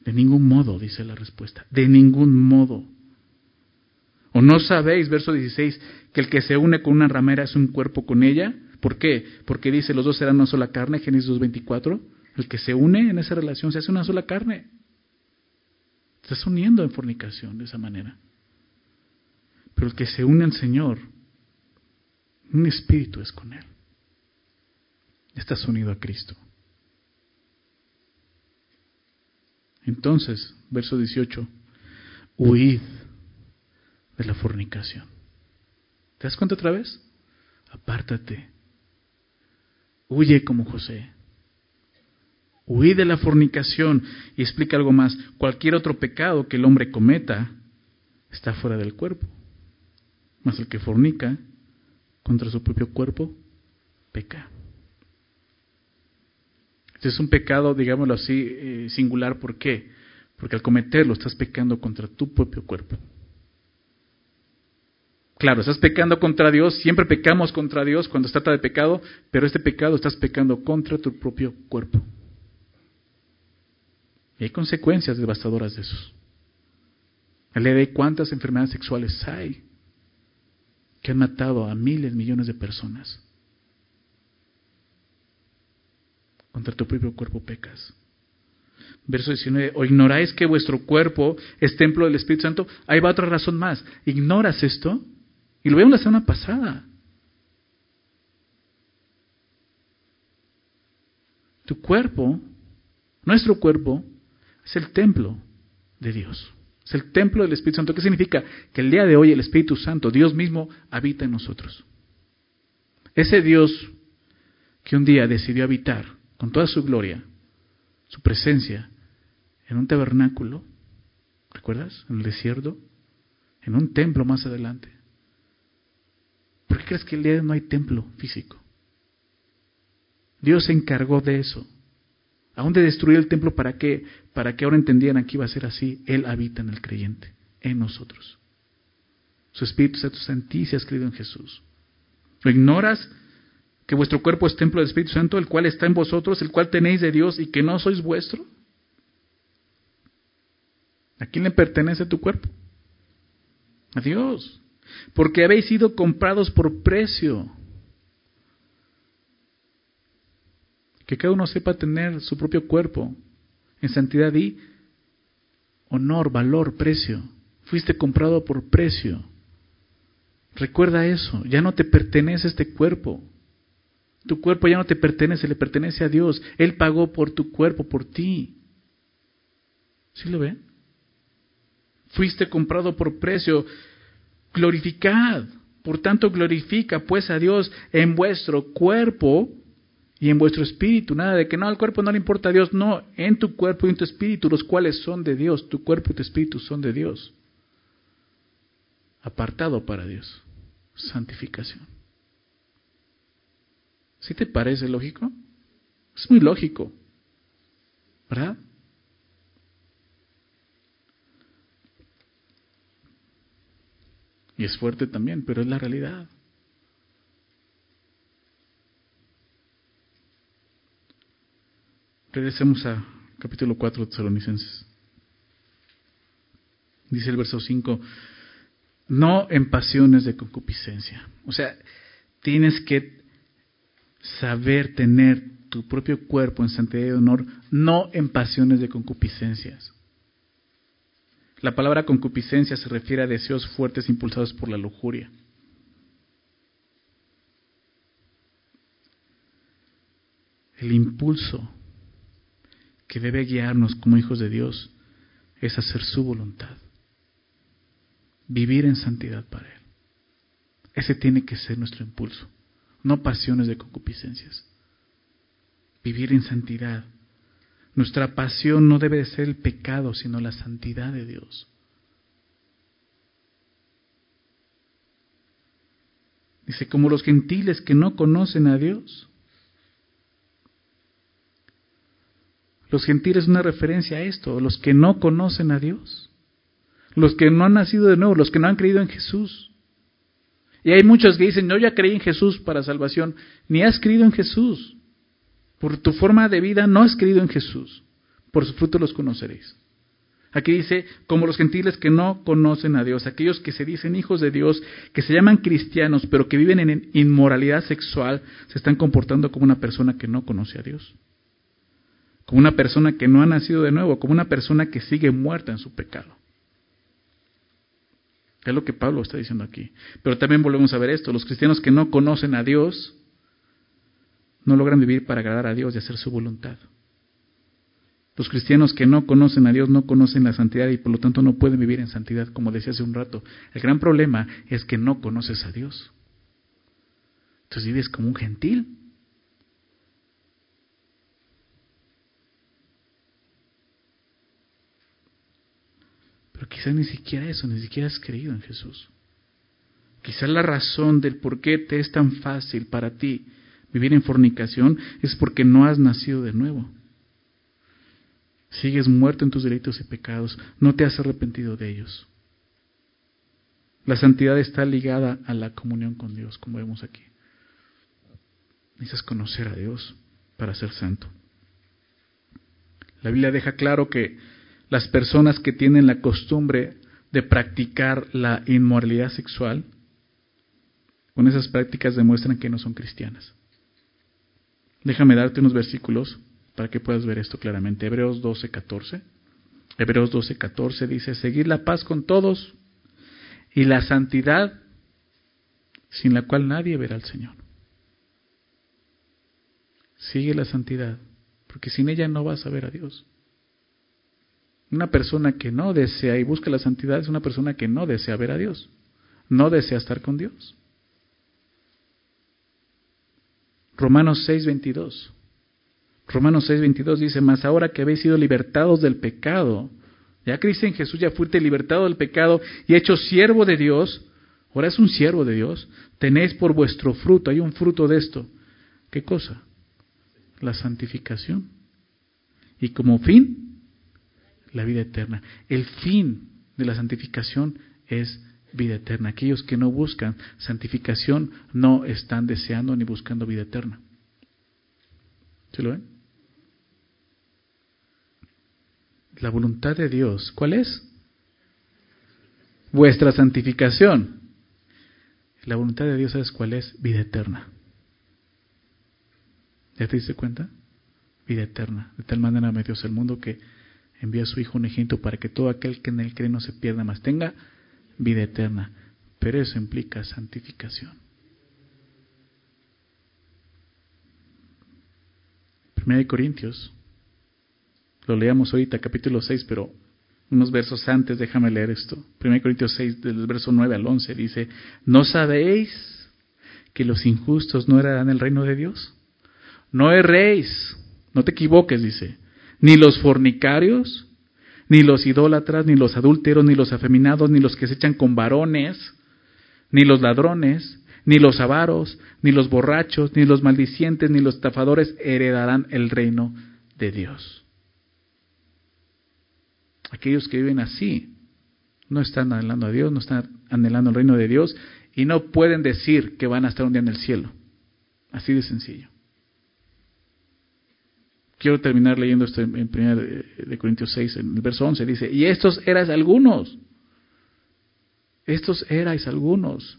De ningún modo, dice la respuesta. De ningún modo. ¿O no sabéis, verso 16, que el que se une con una ramera es un cuerpo con ella? ¿Por qué? Porque dice, los dos serán una sola carne, Génesis 2.24. El que se une en esa relación se hace una sola carne. Estás uniendo en fornicación de esa manera. Pero el que se une al Señor, un espíritu es con Él. Estás unido a Cristo. Entonces, verso 18, huid de la fornicación. ¿Te das cuenta otra vez? Apártate. Huye como José. Huid de la fornicación y explica algo más. Cualquier otro pecado que el hombre cometa está fuera del cuerpo. Mas el que fornica contra su propio cuerpo, peca. Este es un pecado, digámoslo así, eh, singular. ¿Por qué? Porque al cometerlo estás pecando contra tu propio cuerpo. Claro, estás pecando contra Dios, siempre pecamos contra Dios cuando se trata de pecado, pero este pecado estás pecando contra tu propio cuerpo. Y hay consecuencias devastadoras de eso. Le de cuántas enfermedades sexuales hay que han matado a miles, millones de personas. Contra tu propio cuerpo pecas. Verso 19, o ignoráis que vuestro cuerpo es templo del Espíritu Santo. Ahí va otra razón más. ¿Ignoras esto? Y lo vemos la semana pasada. Tu cuerpo, nuestro cuerpo, es el templo de Dios. Es el templo del Espíritu Santo. ¿Qué significa? Que el día de hoy el Espíritu Santo, Dios mismo, habita en nosotros. Ese Dios que un día decidió habitar con toda su gloria, su presencia, en un tabernáculo, ¿recuerdas? En el desierto, en un templo más adelante. ¿Por qué crees que el día de hoy no hay templo físico? Dios se encargó de eso. Aún de destruir el templo, ¿para qué? Para que ahora entendieran que iba a ser así. Él habita en el creyente, en nosotros. Su Espíritu Santo Santísimo ha escrito en Jesús. ¿Lo ignoras? Que vuestro cuerpo es templo del Espíritu Santo, el cual está en vosotros, el cual tenéis de Dios y que no sois vuestro. ¿A quién le pertenece tu cuerpo? A Dios. Porque habéis sido comprados por precio. Que cada uno sepa tener su propio cuerpo en santidad y honor, valor, precio. Fuiste comprado por precio. Recuerda eso, ya no te pertenece este cuerpo. Tu cuerpo ya no te pertenece, le pertenece a Dios. Él pagó por tu cuerpo, por ti. ¿Sí lo ven? Fuiste comprado por precio. Glorificad. Por tanto, glorifica pues a Dios en vuestro cuerpo y en vuestro espíritu, nada de que no, al cuerpo no le importa a Dios, no, en tu cuerpo y en tu espíritu, los cuales son de Dios, tu cuerpo y tu espíritu son de Dios. Apartado para Dios, santificación. ¿Sí te parece lógico? Es muy lógico, ¿verdad? Y es fuerte también, pero es la realidad. Regresemos a capítulo 4 de Tesalonicenses. Dice el verso 5, no en pasiones de concupiscencia. O sea, tienes que saber tener tu propio cuerpo en santidad y honor, no en pasiones de concupiscencias. La palabra concupiscencia se refiere a deseos fuertes impulsados por la lujuria. El impulso que debe guiarnos como hijos de Dios es hacer su voluntad, vivir en santidad para Él. Ese tiene que ser nuestro impulso, no pasiones de concupiscencias. Vivir en santidad. Nuestra pasión no debe de ser el pecado, sino la santidad de Dios. Dice, como los gentiles que no conocen a Dios, Los gentiles es una referencia a esto, los que no conocen a Dios, los que no han nacido de nuevo, los que no han creído en Jesús. Y hay muchos que dicen, no, ya creí en Jesús para salvación, ni has creído en Jesús. Por tu forma de vida no has creído en Jesús. Por su fruto los conoceréis. Aquí dice, como los gentiles que no conocen a Dios, aquellos que se dicen hijos de Dios, que se llaman cristianos, pero que viven en inmoralidad sexual, se están comportando como una persona que no conoce a Dios como una persona que no ha nacido de nuevo, como una persona que sigue muerta en su pecado. Es lo que Pablo está diciendo aquí. Pero también volvemos a ver esto, los cristianos que no conocen a Dios no logran vivir para agradar a Dios y hacer su voluntad. Los cristianos que no conocen a Dios no conocen la santidad y por lo tanto no pueden vivir en santidad, como decía hace un rato. El gran problema es que no conoces a Dios. Entonces vives como un gentil. Pero quizás ni siquiera eso, ni siquiera has creído en Jesús. Quizás la razón del por qué te es tan fácil para ti vivir en fornicación es porque no has nacido de nuevo. Sigues muerto en tus delitos y pecados, no te has arrepentido de ellos. La santidad está ligada a la comunión con Dios, como vemos aquí. Necesitas conocer a Dios para ser santo. La Biblia deja claro que las personas que tienen la costumbre de practicar la inmoralidad sexual, con esas prácticas demuestran que no son cristianas. Déjame darte unos versículos para que puedas ver esto claramente. Hebreos 12, 14. Hebreos 12, 14 dice, seguir la paz con todos y la santidad sin la cual nadie verá al Señor. Sigue la santidad, porque sin ella no vas a ver a Dios. Una persona que no desea y busca la santidad es una persona que no desea ver a Dios, no desea estar con Dios. Romanos 6:22. Romanos 6:22 dice, mas ahora que habéis sido libertados del pecado, ya Cristo en Jesús, ya fuiste libertado del pecado y hecho siervo de Dios, ahora es un siervo de Dios, tenéis por vuestro fruto, hay un fruto de esto. ¿Qué cosa? La santificación. Y como fin, la vida eterna. El fin de la santificación es vida eterna. Aquellos que no buscan santificación no están deseando ni buscando vida eterna. ¿Se lo ven? La voluntad de Dios, ¿cuál es? Vuestra santificación. La voluntad de Dios, ¿sabes cuál es? Vida eterna. ¿Ya te diste cuenta? Vida eterna. De tal manera me el mundo que envía a su Hijo unigénito para que todo aquel que en él cree no se pierda, más tenga vida eterna. Pero eso implica santificación. Primera de Corintios, lo leamos ahorita, capítulo 6, pero unos versos antes, déjame leer esto. Primera Corintios 6, del verso 9 al 11, dice, ¿no sabéis que los injustos no heredarán el reino de Dios? No erréis, no te equivoques, dice ni los fornicarios, ni los idólatras, ni los adúlteros, ni los afeminados, ni los que se echan con varones, ni los ladrones, ni los avaros, ni los borrachos, ni los maldicientes, ni los estafadores heredarán el reino de Dios. Aquellos que viven así no están anhelando a Dios, no están anhelando el reino de Dios y no pueden decir que van a estar un día en el cielo. Así de sencillo. Quiero terminar leyendo esto en, 1 de Corintios 6, en el verso 11. Dice, y estos erais algunos. Estos erais algunos.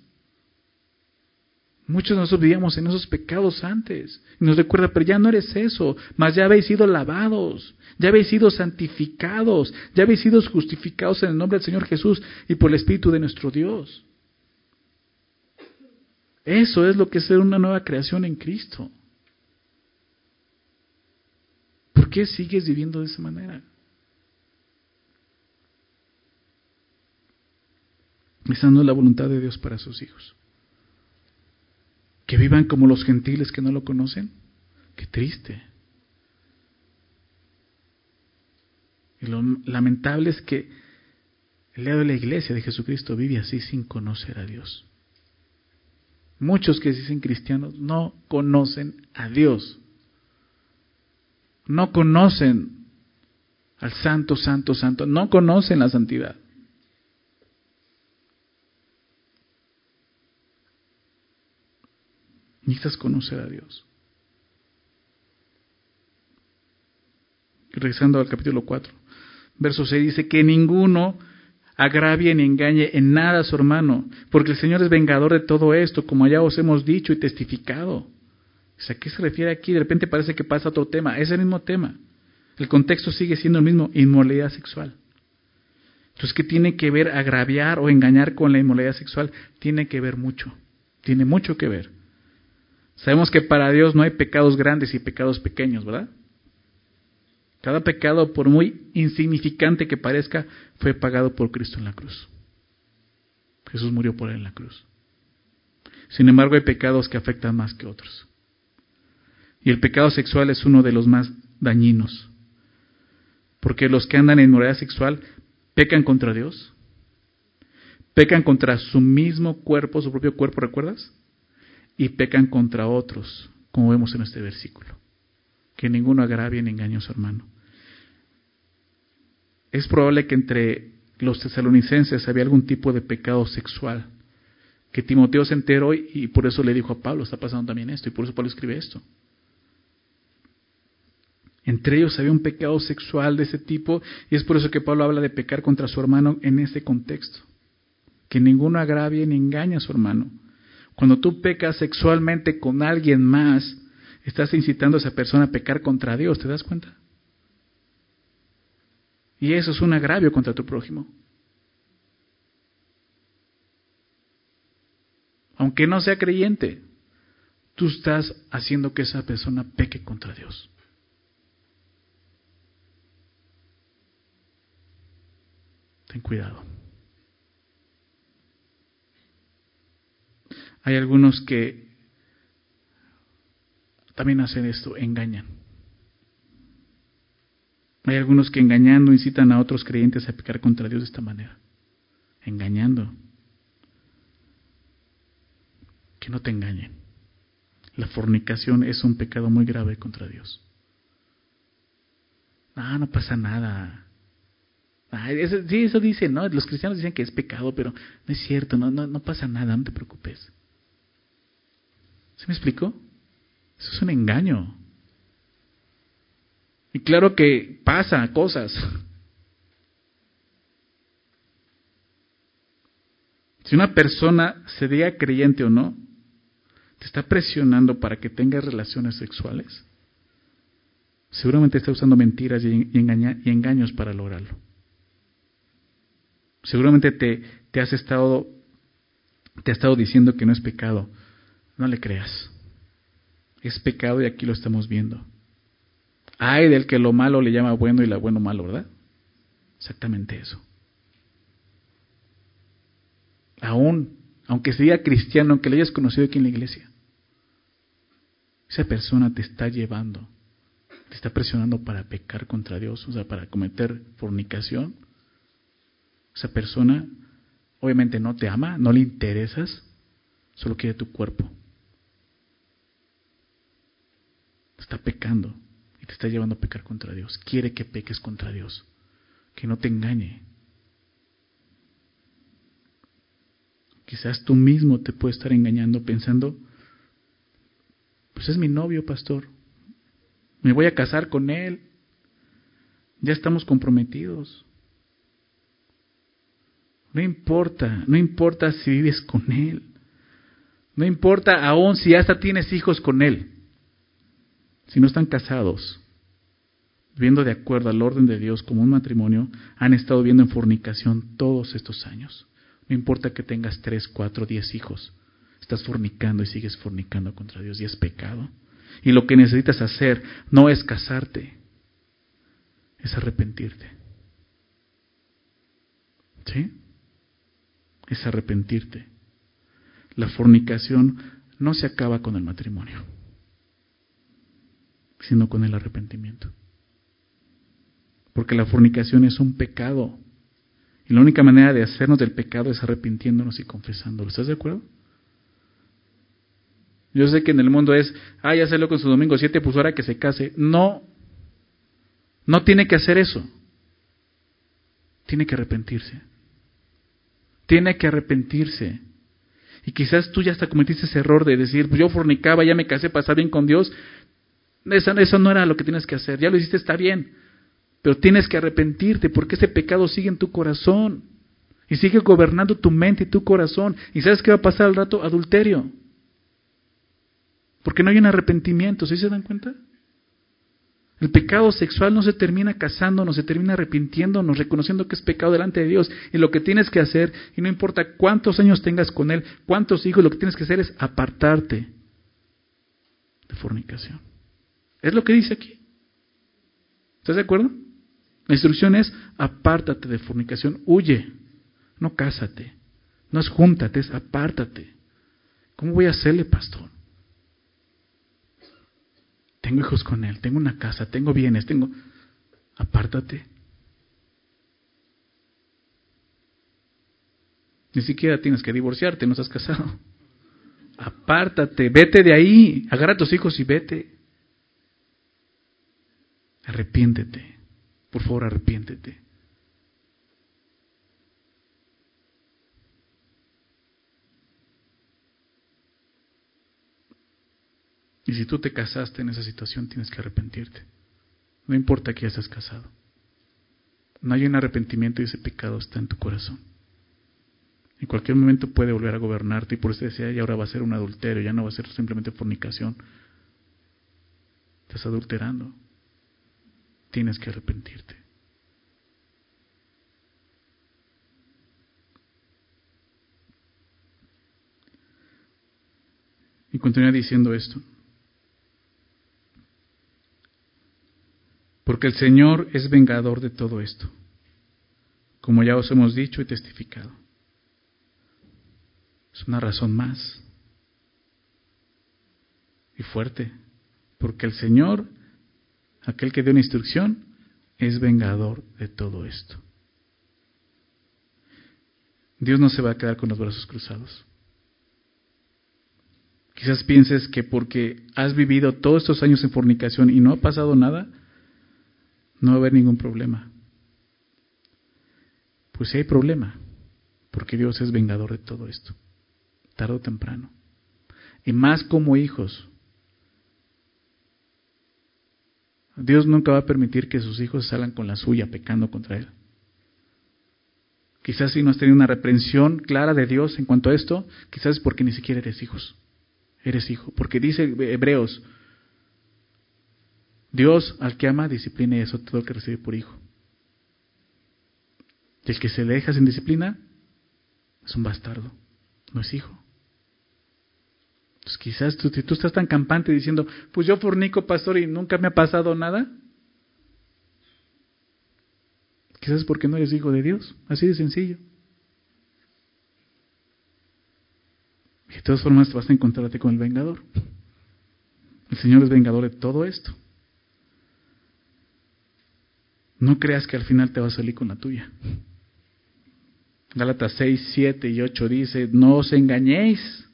Muchos de nosotros vivíamos en esos pecados antes. Y nos recuerda, pero ya no eres eso, mas ya habéis sido lavados, ya habéis sido santificados, ya habéis sido justificados en el nombre del Señor Jesús y por el Espíritu de nuestro Dios. Eso es lo que es ser una nueva creación en Cristo. ¿Por qué sigues viviendo de esa manera? Esa no es la voluntad de Dios para sus hijos. Que vivan como los gentiles que no lo conocen. Qué triste. Y lo lamentable es que el lado de la iglesia de Jesucristo vive así sin conocer a Dios. Muchos que dicen cristianos no conocen a Dios. No conocen al santo, santo, santo. No conocen la santidad. Necesitas conocer a Dios. Regresando al capítulo 4, verso 6 dice que ninguno agravie ni engañe en nada a su hermano, porque el Señor es vengador de todo esto, como ya os hemos dicho y testificado. ¿A qué se refiere aquí? De repente parece que pasa otro tema. Es el mismo tema. El contexto sigue siendo el mismo, inmoralidad sexual. Entonces, ¿qué tiene que ver agraviar o engañar con la inmoralidad sexual? Tiene que ver mucho. Tiene mucho que ver. Sabemos que para Dios no hay pecados grandes y pecados pequeños, ¿verdad? Cada pecado, por muy insignificante que parezca, fue pagado por Cristo en la cruz. Jesús murió por él en la cruz. Sin embargo, hay pecados que afectan más que otros. Y el pecado sexual es uno de los más dañinos. Porque los que andan en inmoralidad sexual pecan contra Dios, pecan contra su mismo cuerpo, su propio cuerpo, ¿recuerdas? Y pecan contra otros, como vemos en este versículo. Que ninguno agravie ni engañe a su hermano. Es probable que entre los tesalonicenses había algún tipo de pecado sexual. Que Timoteo se enteró y por eso le dijo a Pablo, está pasando también esto, y por eso Pablo escribe esto. Entre ellos había un pecado sexual de ese tipo y es por eso que Pablo habla de pecar contra su hermano en ese contexto. Que ninguno agravie ni engañe a su hermano. Cuando tú pecas sexualmente con alguien más, estás incitando a esa persona a pecar contra Dios, ¿te das cuenta? Y eso es un agravio contra tu prójimo. Aunque no sea creyente, tú estás haciendo que esa persona peque contra Dios. Ten cuidado. Hay algunos que también hacen esto, engañan. Hay algunos que engañando incitan a otros creyentes a pecar contra Dios de esta manera. Engañando. Que no te engañen. La fornicación es un pecado muy grave contra Dios. Ah, no pasa nada sí, eso dicen, ¿no? Los cristianos dicen que es pecado, pero no es cierto, no pasa nada, no te preocupes. ¿Se me explicó? Eso es un engaño. Y claro que pasa cosas. Si una persona se diga creyente o no, te está presionando para que tengas relaciones sexuales, seguramente está usando mentiras y, y engaños para lograrlo. Seguramente te, te has estado, te ha estado diciendo que no es pecado. No le creas. Es pecado y aquí lo estamos viendo. Hay del que lo malo le llama bueno y la bueno malo, ¿verdad? Exactamente eso. Aún, aunque sea cristiano, aunque le hayas conocido aquí en la iglesia, esa persona te está llevando, te está presionando para pecar contra Dios, o sea, para cometer fornicación esa persona obviamente no te ama, no le interesas, solo quiere tu cuerpo. Está pecando y te está llevando a pecar contra Dios. Quiere que peques contra Dios, que no te engañe. Quizás tú mismo te puedes estar engañando pensando, pues es mi novio, pastor. Me voy a casar con él. Ya estamos comprometidos. No importa, no importa si vives con él. No importa aún si hasta tienes hijos con él. Si no están casados, viviendo de acuerdo al orden de Dios como un matrimonio, han estado viviendo en fornicación todos estos años. No importa que tengas tres, cuatro, diez hijos. Estás fornicando y sigues fornicando contra Dios y es pecado. Y lo que necesitas hacer no es casarte, es arrepentirte. ¿Sí? Es arrepentirte. La fornicación no se acaba con el matrimonio, sino con el arrepentimiento. Porque la fornicación es un pecado. Y la única manera de hacernos del pecado es arrepintiéndonos y confesándolo. ¿Estás de acuerdo? Yo sé que en el mundo es, ah, ya lo con su domingo 7, pues ahora que se case. No, no tiene que hacer eso. Tiene que arrepentirse. Tiene que arrepentirse. Y quizás tú ya hasta cometiste ese error de decir, pues yo fornicaba, ya me casé estar bien con Dios. Eso, eso no era lo que tienes que hacer. Ya lo hiciste, está bien. Pero tienes que arrepentirte porque ese pecado sigue en tu corazón. Y sigue gobernando tu mente y tu corazón. ¿Y sabes qué va a pasar al rato? Adulterio. Porque no hay un arrepentimiento, ¿sí se dan cuenta? El pecado sexual no se termina casándonos, se termina arrepintiéndonos, reconociendo que es pecado delante de Dios. Y lo que tienes que hacer, y no importa cuántos años tengas con Él, cuántos hijos, lo que tienes que hacer es apartarte de fornicación. Es lo que dice aquí. ¿Estás de acuerdo? La instrucción es apártate de fornicación, huye, no cásate, no es júntate, es apártate. ¿Cómo voy a hacerle, pastor? Tengo hijos con él, tengo una casa, tengo bienes, tengo... Apártate. Ni siquiera tienes que divorciarte, no estás casado. Apártate, vete de ahí, agarra a tus hijos y vete. Arrepiéntete, por favor, arrepiéntete. Y si tú te casaste en esa situación, tienes que arrepentirte. No importa que ya estés casado. No hay un arrepentimiento y ese pecado está en tu corazón. En cualquier momento puede volver a gobernarte y por eso decía, y ahora va a ser un adulterio, ya no va a ser simplemente fornicación. Estás adulterando. Tienes que arrepentirte. Y continúa diciendo esto. Porque el Señor es vengador de todo esto, como ya os hemos dicho y testificado. Es una razón más y fuerte, porque el Señor, aquel que dio una instrucción, es vengador de todo esto. Dios no se va a quedar con los brazos cruzados. Quizás pienses que porque has vivido todos estos años en fornicación y no ha pasado nada, no va a haber ningún problema. Pues sí hay problema, porque Dios es vengador de todo esto, tarde o temprano. Y más como hijos. Dios nunca va a permitir que sus hijos salgan con la suya pecando contra Él. Quizás si no has tenido una reprensión clara de Dios en cuanto a esto, quizás es porque ni siquiera eres hijos. Eres hijo. Porque dice Hebreos, Dios al que ama disciplina y eso todo lo que recibe por hijo. Y el que se le deja sin disciplina es un bastardo, no es hijo. Entonces quizás tú, si tú estás tan campante diciendo, pues yo fornico, pastor, y nunca me ha pasado nada, quizás es porque no eres hijo de Dios, así de sencillo. Y de todas formas vas a encontrarte con el vengador. El Señor es vengador de todo esto. No creas que al final te va a salir con la tuya. Gálatas 6, 7 y 8 dice, no os engañéis,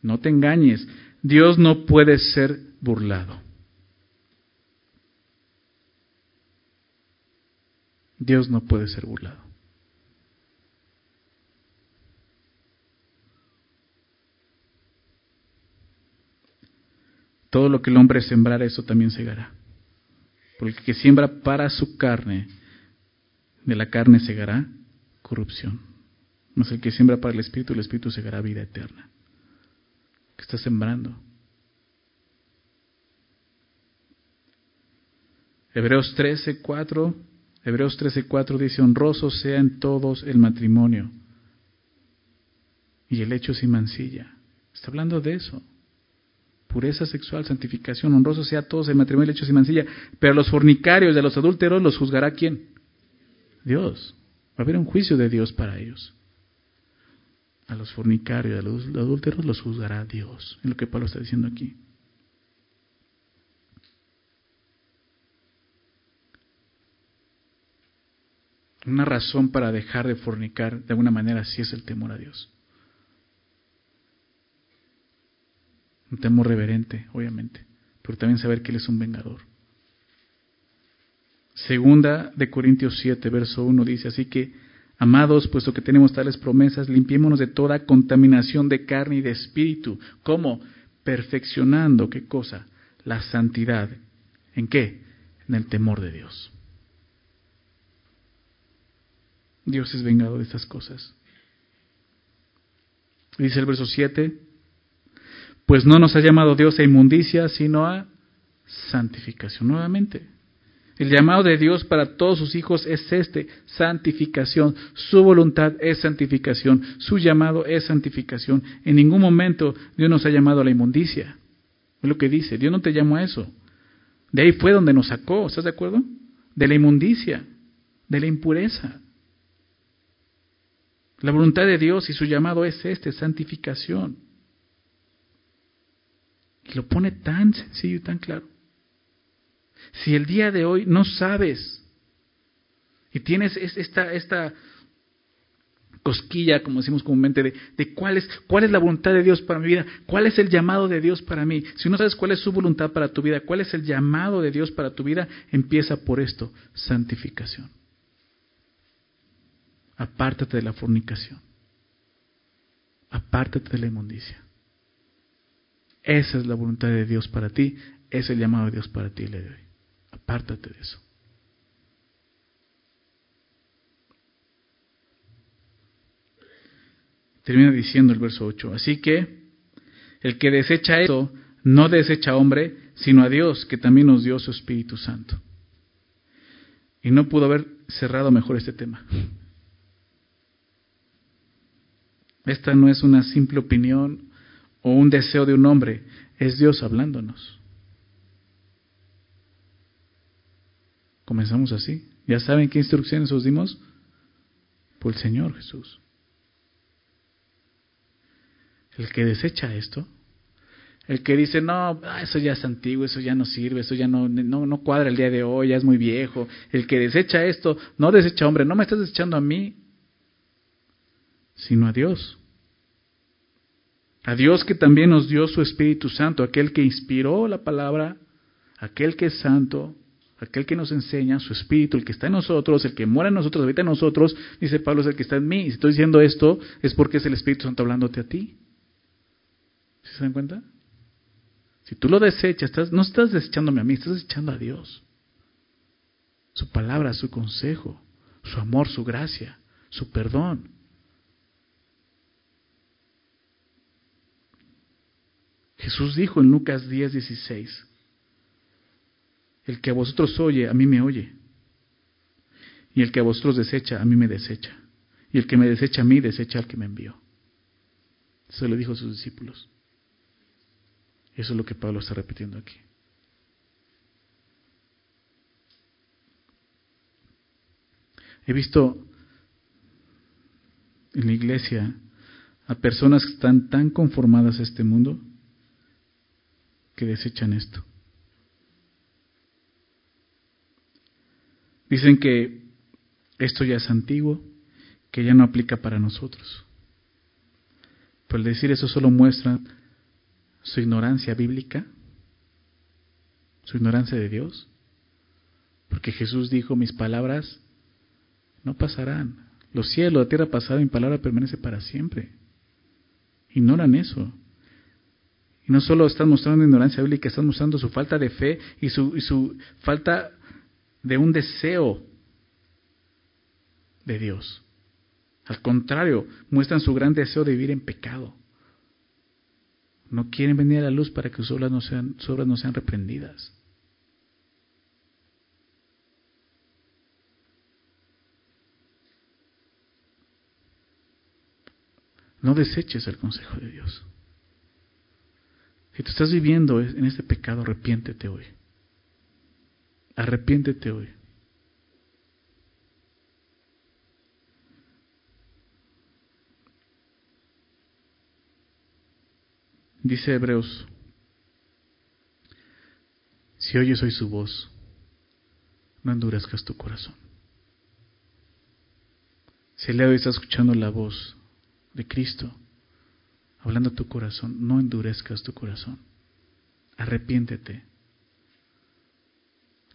no te engañes, Dios no puede ser burlado. Dios no puede ser burlado. Todo lo que el hombre sembrar, eso también segará. Porque el que siembra para su carne, de la carne segará corrupción. Mas el que siembra para el Espíritu, el Espíritu segará vida eterna. ¿Qué está sembrando? Hebreos 13, 4, Hebreos 13, 4 dice, honroso sea en todos el matrimonio y el hecho sin mancilla. Está hablando de eso. Pureza sexual, santificación, honroso sea todos el matrimonio hecho sin mancilla. Pero a los fornicarios y a los adúlteros los juzgará quién? Dios. Va a haber un juicio de Dios para ellos. A los fornicarios y a los adúlteros los juzgará Dios. Es lo que Pablo está diciendo aquí. Una razón para dejar de fornicar de alguna manera sí es el temor a Dios. Un temor reverente, obviamente, pero también saber que Él es un vengador. Segunda de Corintios 7, verso 1 dice, así que, amados, puesto que tenemos tales promesas, limpiémonos de toda contaminación de carne y de espíritu. ¿Cómo? Perfeccionando, ¿qué cosa? La santidad. ¿En qué? En el temor de Dios. Dios es vengado de estas cosas. Dice el verso 7, pues no nos ha llamado Dios a inmundicia, sino a santificación. Nuevamente, el llamado de Dios para todos sus hijos es este, santificación. Su voluntad es santificación, su llamado es santificación. En ningún momento Dios nos ha llamado a la inmundicia. Es lo que dice, Dios no te llamó a eso. De ahí fue donde nos sacó, ¿estás de acuerdo? De la inmundicia, de la impureza. La voluntad de Dios y su llamado es este, santificación. Y lo pone tan sencillo y tan claro. Si el día de hoy no sabes y tienes esta, esta cosquilla, como decimos comúnmente, de, de, cuál, es, cuál es la voluntad de Dios para mi vida, cuál es el llamado de Dios para mí. Si no sabes cuál es su voluntad para tu vida, cuál es el llamado de Dios para tu vida, empieza por esto, santificación. Apártate de la fornicación. Apártate de la inmundicia. Esa es la voluntad de Dios para ti. Es el llamado de Dios para ti le doy. Apártate de eso. Termina diciendo el verso 8. Así que el que desecha eso no desecha a hombre, sino a Dios, que también nos dio su Espíritu Santo. Y no pudo haber cerrado mejor este tema. Esta no es una simple opinión o un deseo de un hombre, es Dios hablándonos. Comenzamos así. ¿Ya saben qué instrucciones os dimos? Por el Señor Jesús. El que desecha esto, el que dice, no, ah, eso ya es antiguo, eso ya no sirve, eso ya no, no, no cuadra el día de hoy, ya es muy viejo. El que desecha esto, no desecha hombre, no me estás desechando a mí, sino a Dios. A Dios que también nos dio su Espíritu Santo, aquel que inspiró la palabra, aquel que es santo, aquel que nos enseña, su Espíritu, el que está en nosotros, el que muere en nosotros, habita en nosotros, dice Pablo, es el que está en mí. Y si estoy diciendo esto, es porque es el Espíritu Santo hablándote a ti. ¿Se dan cuenta? Si tú lo desechas, estás, no estás desechándome a mí, estás desechando a Dios. Su palabra, su consejo, su amor, su gracia, su perdón. Jesús dijo en Lucas 10, 16, el que a vosotros oye, a mí me oye. Y el que a vosotros desecha, a mí me desecha. Y el que me desecha a mí, desecha al que me envió. Eso le dijo a sus discípulos. Eso es lo que Pablo está repitiendo aquí. He visto en la iglesia a personas que están tan conformadas a este mundo que desechan esto. Dicen que esto ya es antiguo, que ya no aplica para nosotros. Pero el decir eso solo muestra su ignorancia bíblica, su ignorancia de Dios. Porque Jesús dijo, mis palabras no pasarán. Los cielos, la tierra pasará, mi palabra permanece para siempre. Ignoran eso. Y no solo estás mostrando ignorancia bíblica, estás mostrando su falta de fe y su, y su falta de un deseo de Dios. Al contrario, muestran su gran deseo de vivir en pecado. No quieren venir a la luz para que sus obras no sean, sus obras no sean reprendidas. No deseches el consejo de Dios. Si tú estás viviendo en este pecado, arrepiéntete hoy. Arrepiéntete hoy. Dice Hebreos, si oyes hoy su voz, no endurezcas tu corazón. Si hoy estás escuchando la voz de Cristo, hablando a tu corazón, no endurezcas tu corazón. Arrepiéntete.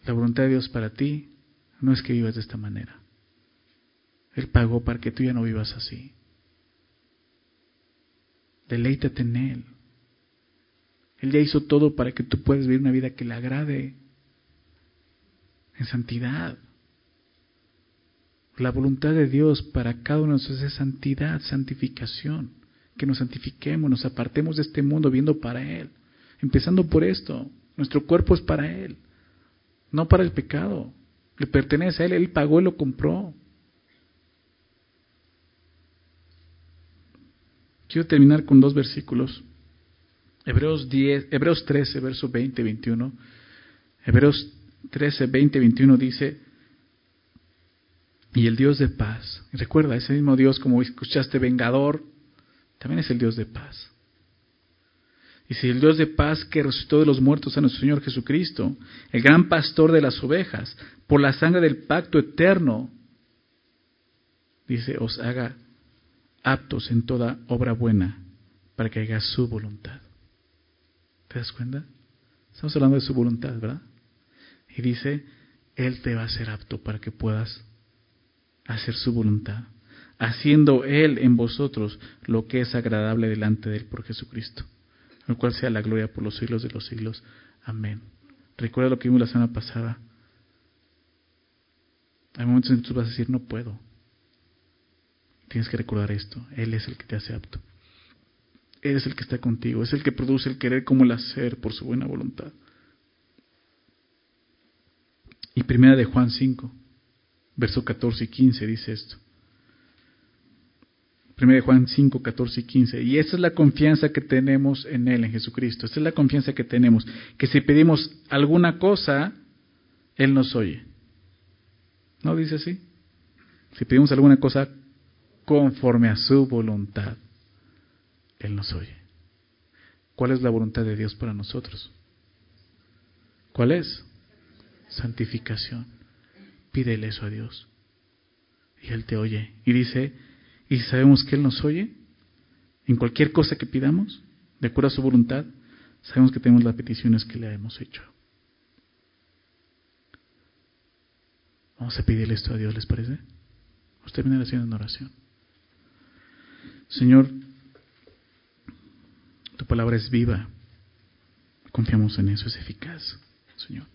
La voluntad de Dios para ti no es que vivas de esta manera. Él pagó para que tú ya no vivas así. Deleítate en Él. Él ya hizo todo para que tú puedas vivir una vida que le agrade en santidad. La voluntad de Dios para cada uno de nosotros es santidad, santificación. Que nos santifiquemos, nos apartemos de este mundo viendo para Él. Empezando por esto, nuestro cuerpo es para Él, no para el pecado. Le pertenece a Él, Él pagó y lo compró. Quiero terminar con dos versículos. Hebreos, 10, Hebreos 13, verso 20, 21. Hebreos 13, 20, 21 dice, y el Dios de paz. recuerda, ese mismo Dios, como escuchaste, vengador, también es el Dios de paz. Y si el Dios de paz que resucitó de los muertos a nuestro Señor Jesucristo, el gran pastor de las ovejas, por la sangre del pacto eterno, dice, os haga aptos en toda obra buena para que haga su voluntad. ¿Te das cuenta? Estamos hablando de su voluntad, ¿verdad? Y dice, Él te va a hacer apto para que puedas hacer su voluntad, haciendo Él en vosotros lo que es agradable delante de Él por Jesucristo, el cual sea la gloria por los siglos de los siglos. Amén. Recuerda lo que vimos la semana pasada. Hay momentos en que tú vas a decir, no puedo. Tienes que recordar esto. Él es el que te hace apto. Él es el que está contigo. Es el que produce el querer como el hacer por su buena voluntad. Y primera de Juan 5 verso 14 y 15 dice esto. 1 Juan 5, 14 y 15. Y esa es la confianza que tenemos en Él, en Jesucristo. Esa es la confianza que tenemos. Que si pedimos alguna cosa, Él nos oye. ¿No dice así? Si pedimos alguna cosa conforme a su voluntad, Él nos oye. ¿Cuál es la voluntad de Dios para nosotros? ¿Cuál es? Santificación. Pídele eso a Dios. Y Él te oye. Y dice, y sabemos que Él nos oye, en cualquier cosa que pidamos, de acuerdo a su voluntad, sabemos que tenemos las peticiones que le hemos hecho. Vamos a pedirle esto a Dios, ¿les parece? Usted viene haciendo una oración. Señor, tu palabra es viva. Confiamos en eso, es eficaz, Señor.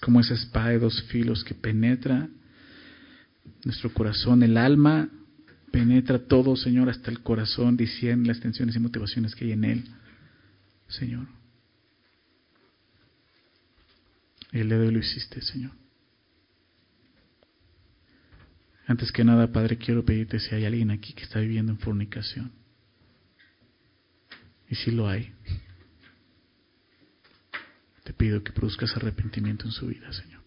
como esa espada de dos filos que penetra nuestro corazón, el alma, penetra todo, Señor, hasta el corazón, diciendo las tensiones y motivaciones que hay en él, Señor. El dedo lo hiciste, Señor. Antes que nada, Padre, quiero pedirte si hay alguien aquí que está viviendo en fornicación. Y si lo hay, te pido que produzcas arrepentimiento en su vida, Señor.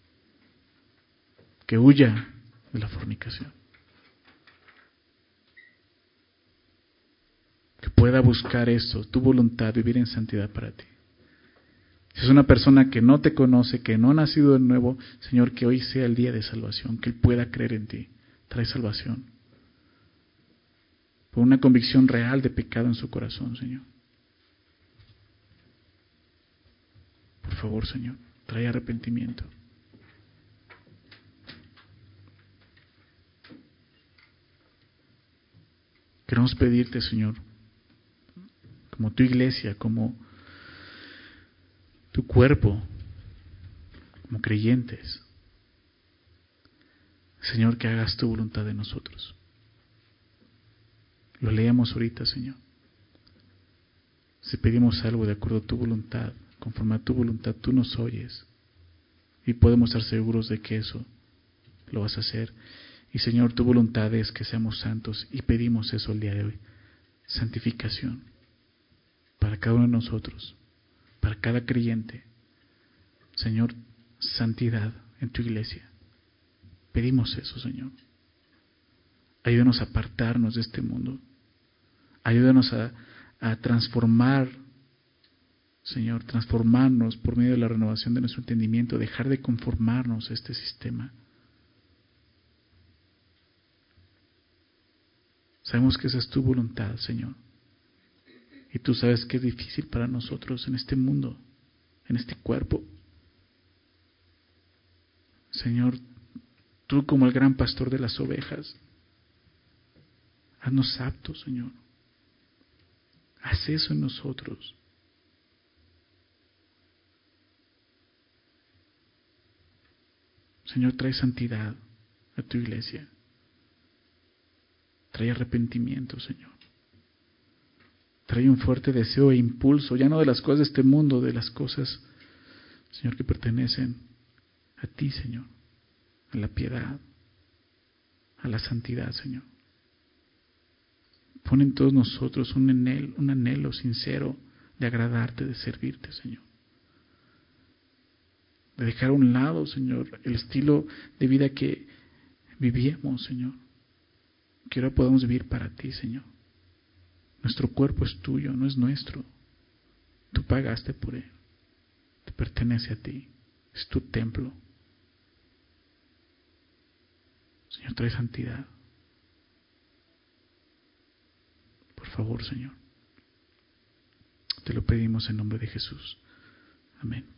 Que huya de la fornicación. Que pueda buscar esto, tu voluntad, vivir en santidad para ti. Si es una persona que no te conoce, que no ha nacido de nuevo, Señor, que hoy sea el día de salvación, que Él pueda creer en ti. Trae salvación. Por una convicción real de pecado en su corazón, Señor. Por favor, Señor, trae arrepentimiento. Queremos pedirte, Señor, como tu iglesia, como tu cuerpo, como creyentes. Señor, que hagas tu voluntad de nosotros. Lo leemos ahorita, Señor. Si pedimos algo de acuerdo a tu voluntad, conforme a tu voluntad, tú nos oyes. Y podemos estar seguros de que eso lo vas a hacer. Y Señor, tu voluntad es que seamos santos y pedimos eso el día de hoy. Santificación para cada uno de nosotros, para cada creyente. Señor, santidad en tu iglesia. Pedimos eso, Señor. Ayúdanos a apartarnos de este mundo. Ayúdanos a, a transformar, Señor, transformarnos por medio de la renovación de nuestro entendimiento, dejar de conformarnos a este sistema. Sabemos que esa es tu voluntad, Señor. Y tú sabes que es difícil para nosotros en este mundo, en este cuerpo. Señor, tú como el gran pastor de las ovejas, haznos aptos, Señor. Haz eso en nosotros. Señor, trae santidad a tu iglesia. Trae arrepentimiento, Señor. Trae un fuerte deseo e impulso, ya no de las cosas de este mundo, de las cosas, Señor, que pertenecen a ti, Señor, a la piedad, a la santidad, Señor. Pon en todos nosotros un anhelo, un anhelo sincero de agradarte, de servirte, Señor. De dejar a un lado, Señor, el estilo de vida que vivíamos, Señor que ahora podamos vivir para ti, Señor. Nuestro cuerpo es tuyo, no es nuestro. Tú pagaste por él. Te pertenece a ti. Es tu templo. Señor, trae santidad. Por favor, Señor. Te lo pedimos en nombre de Jesús. Amén.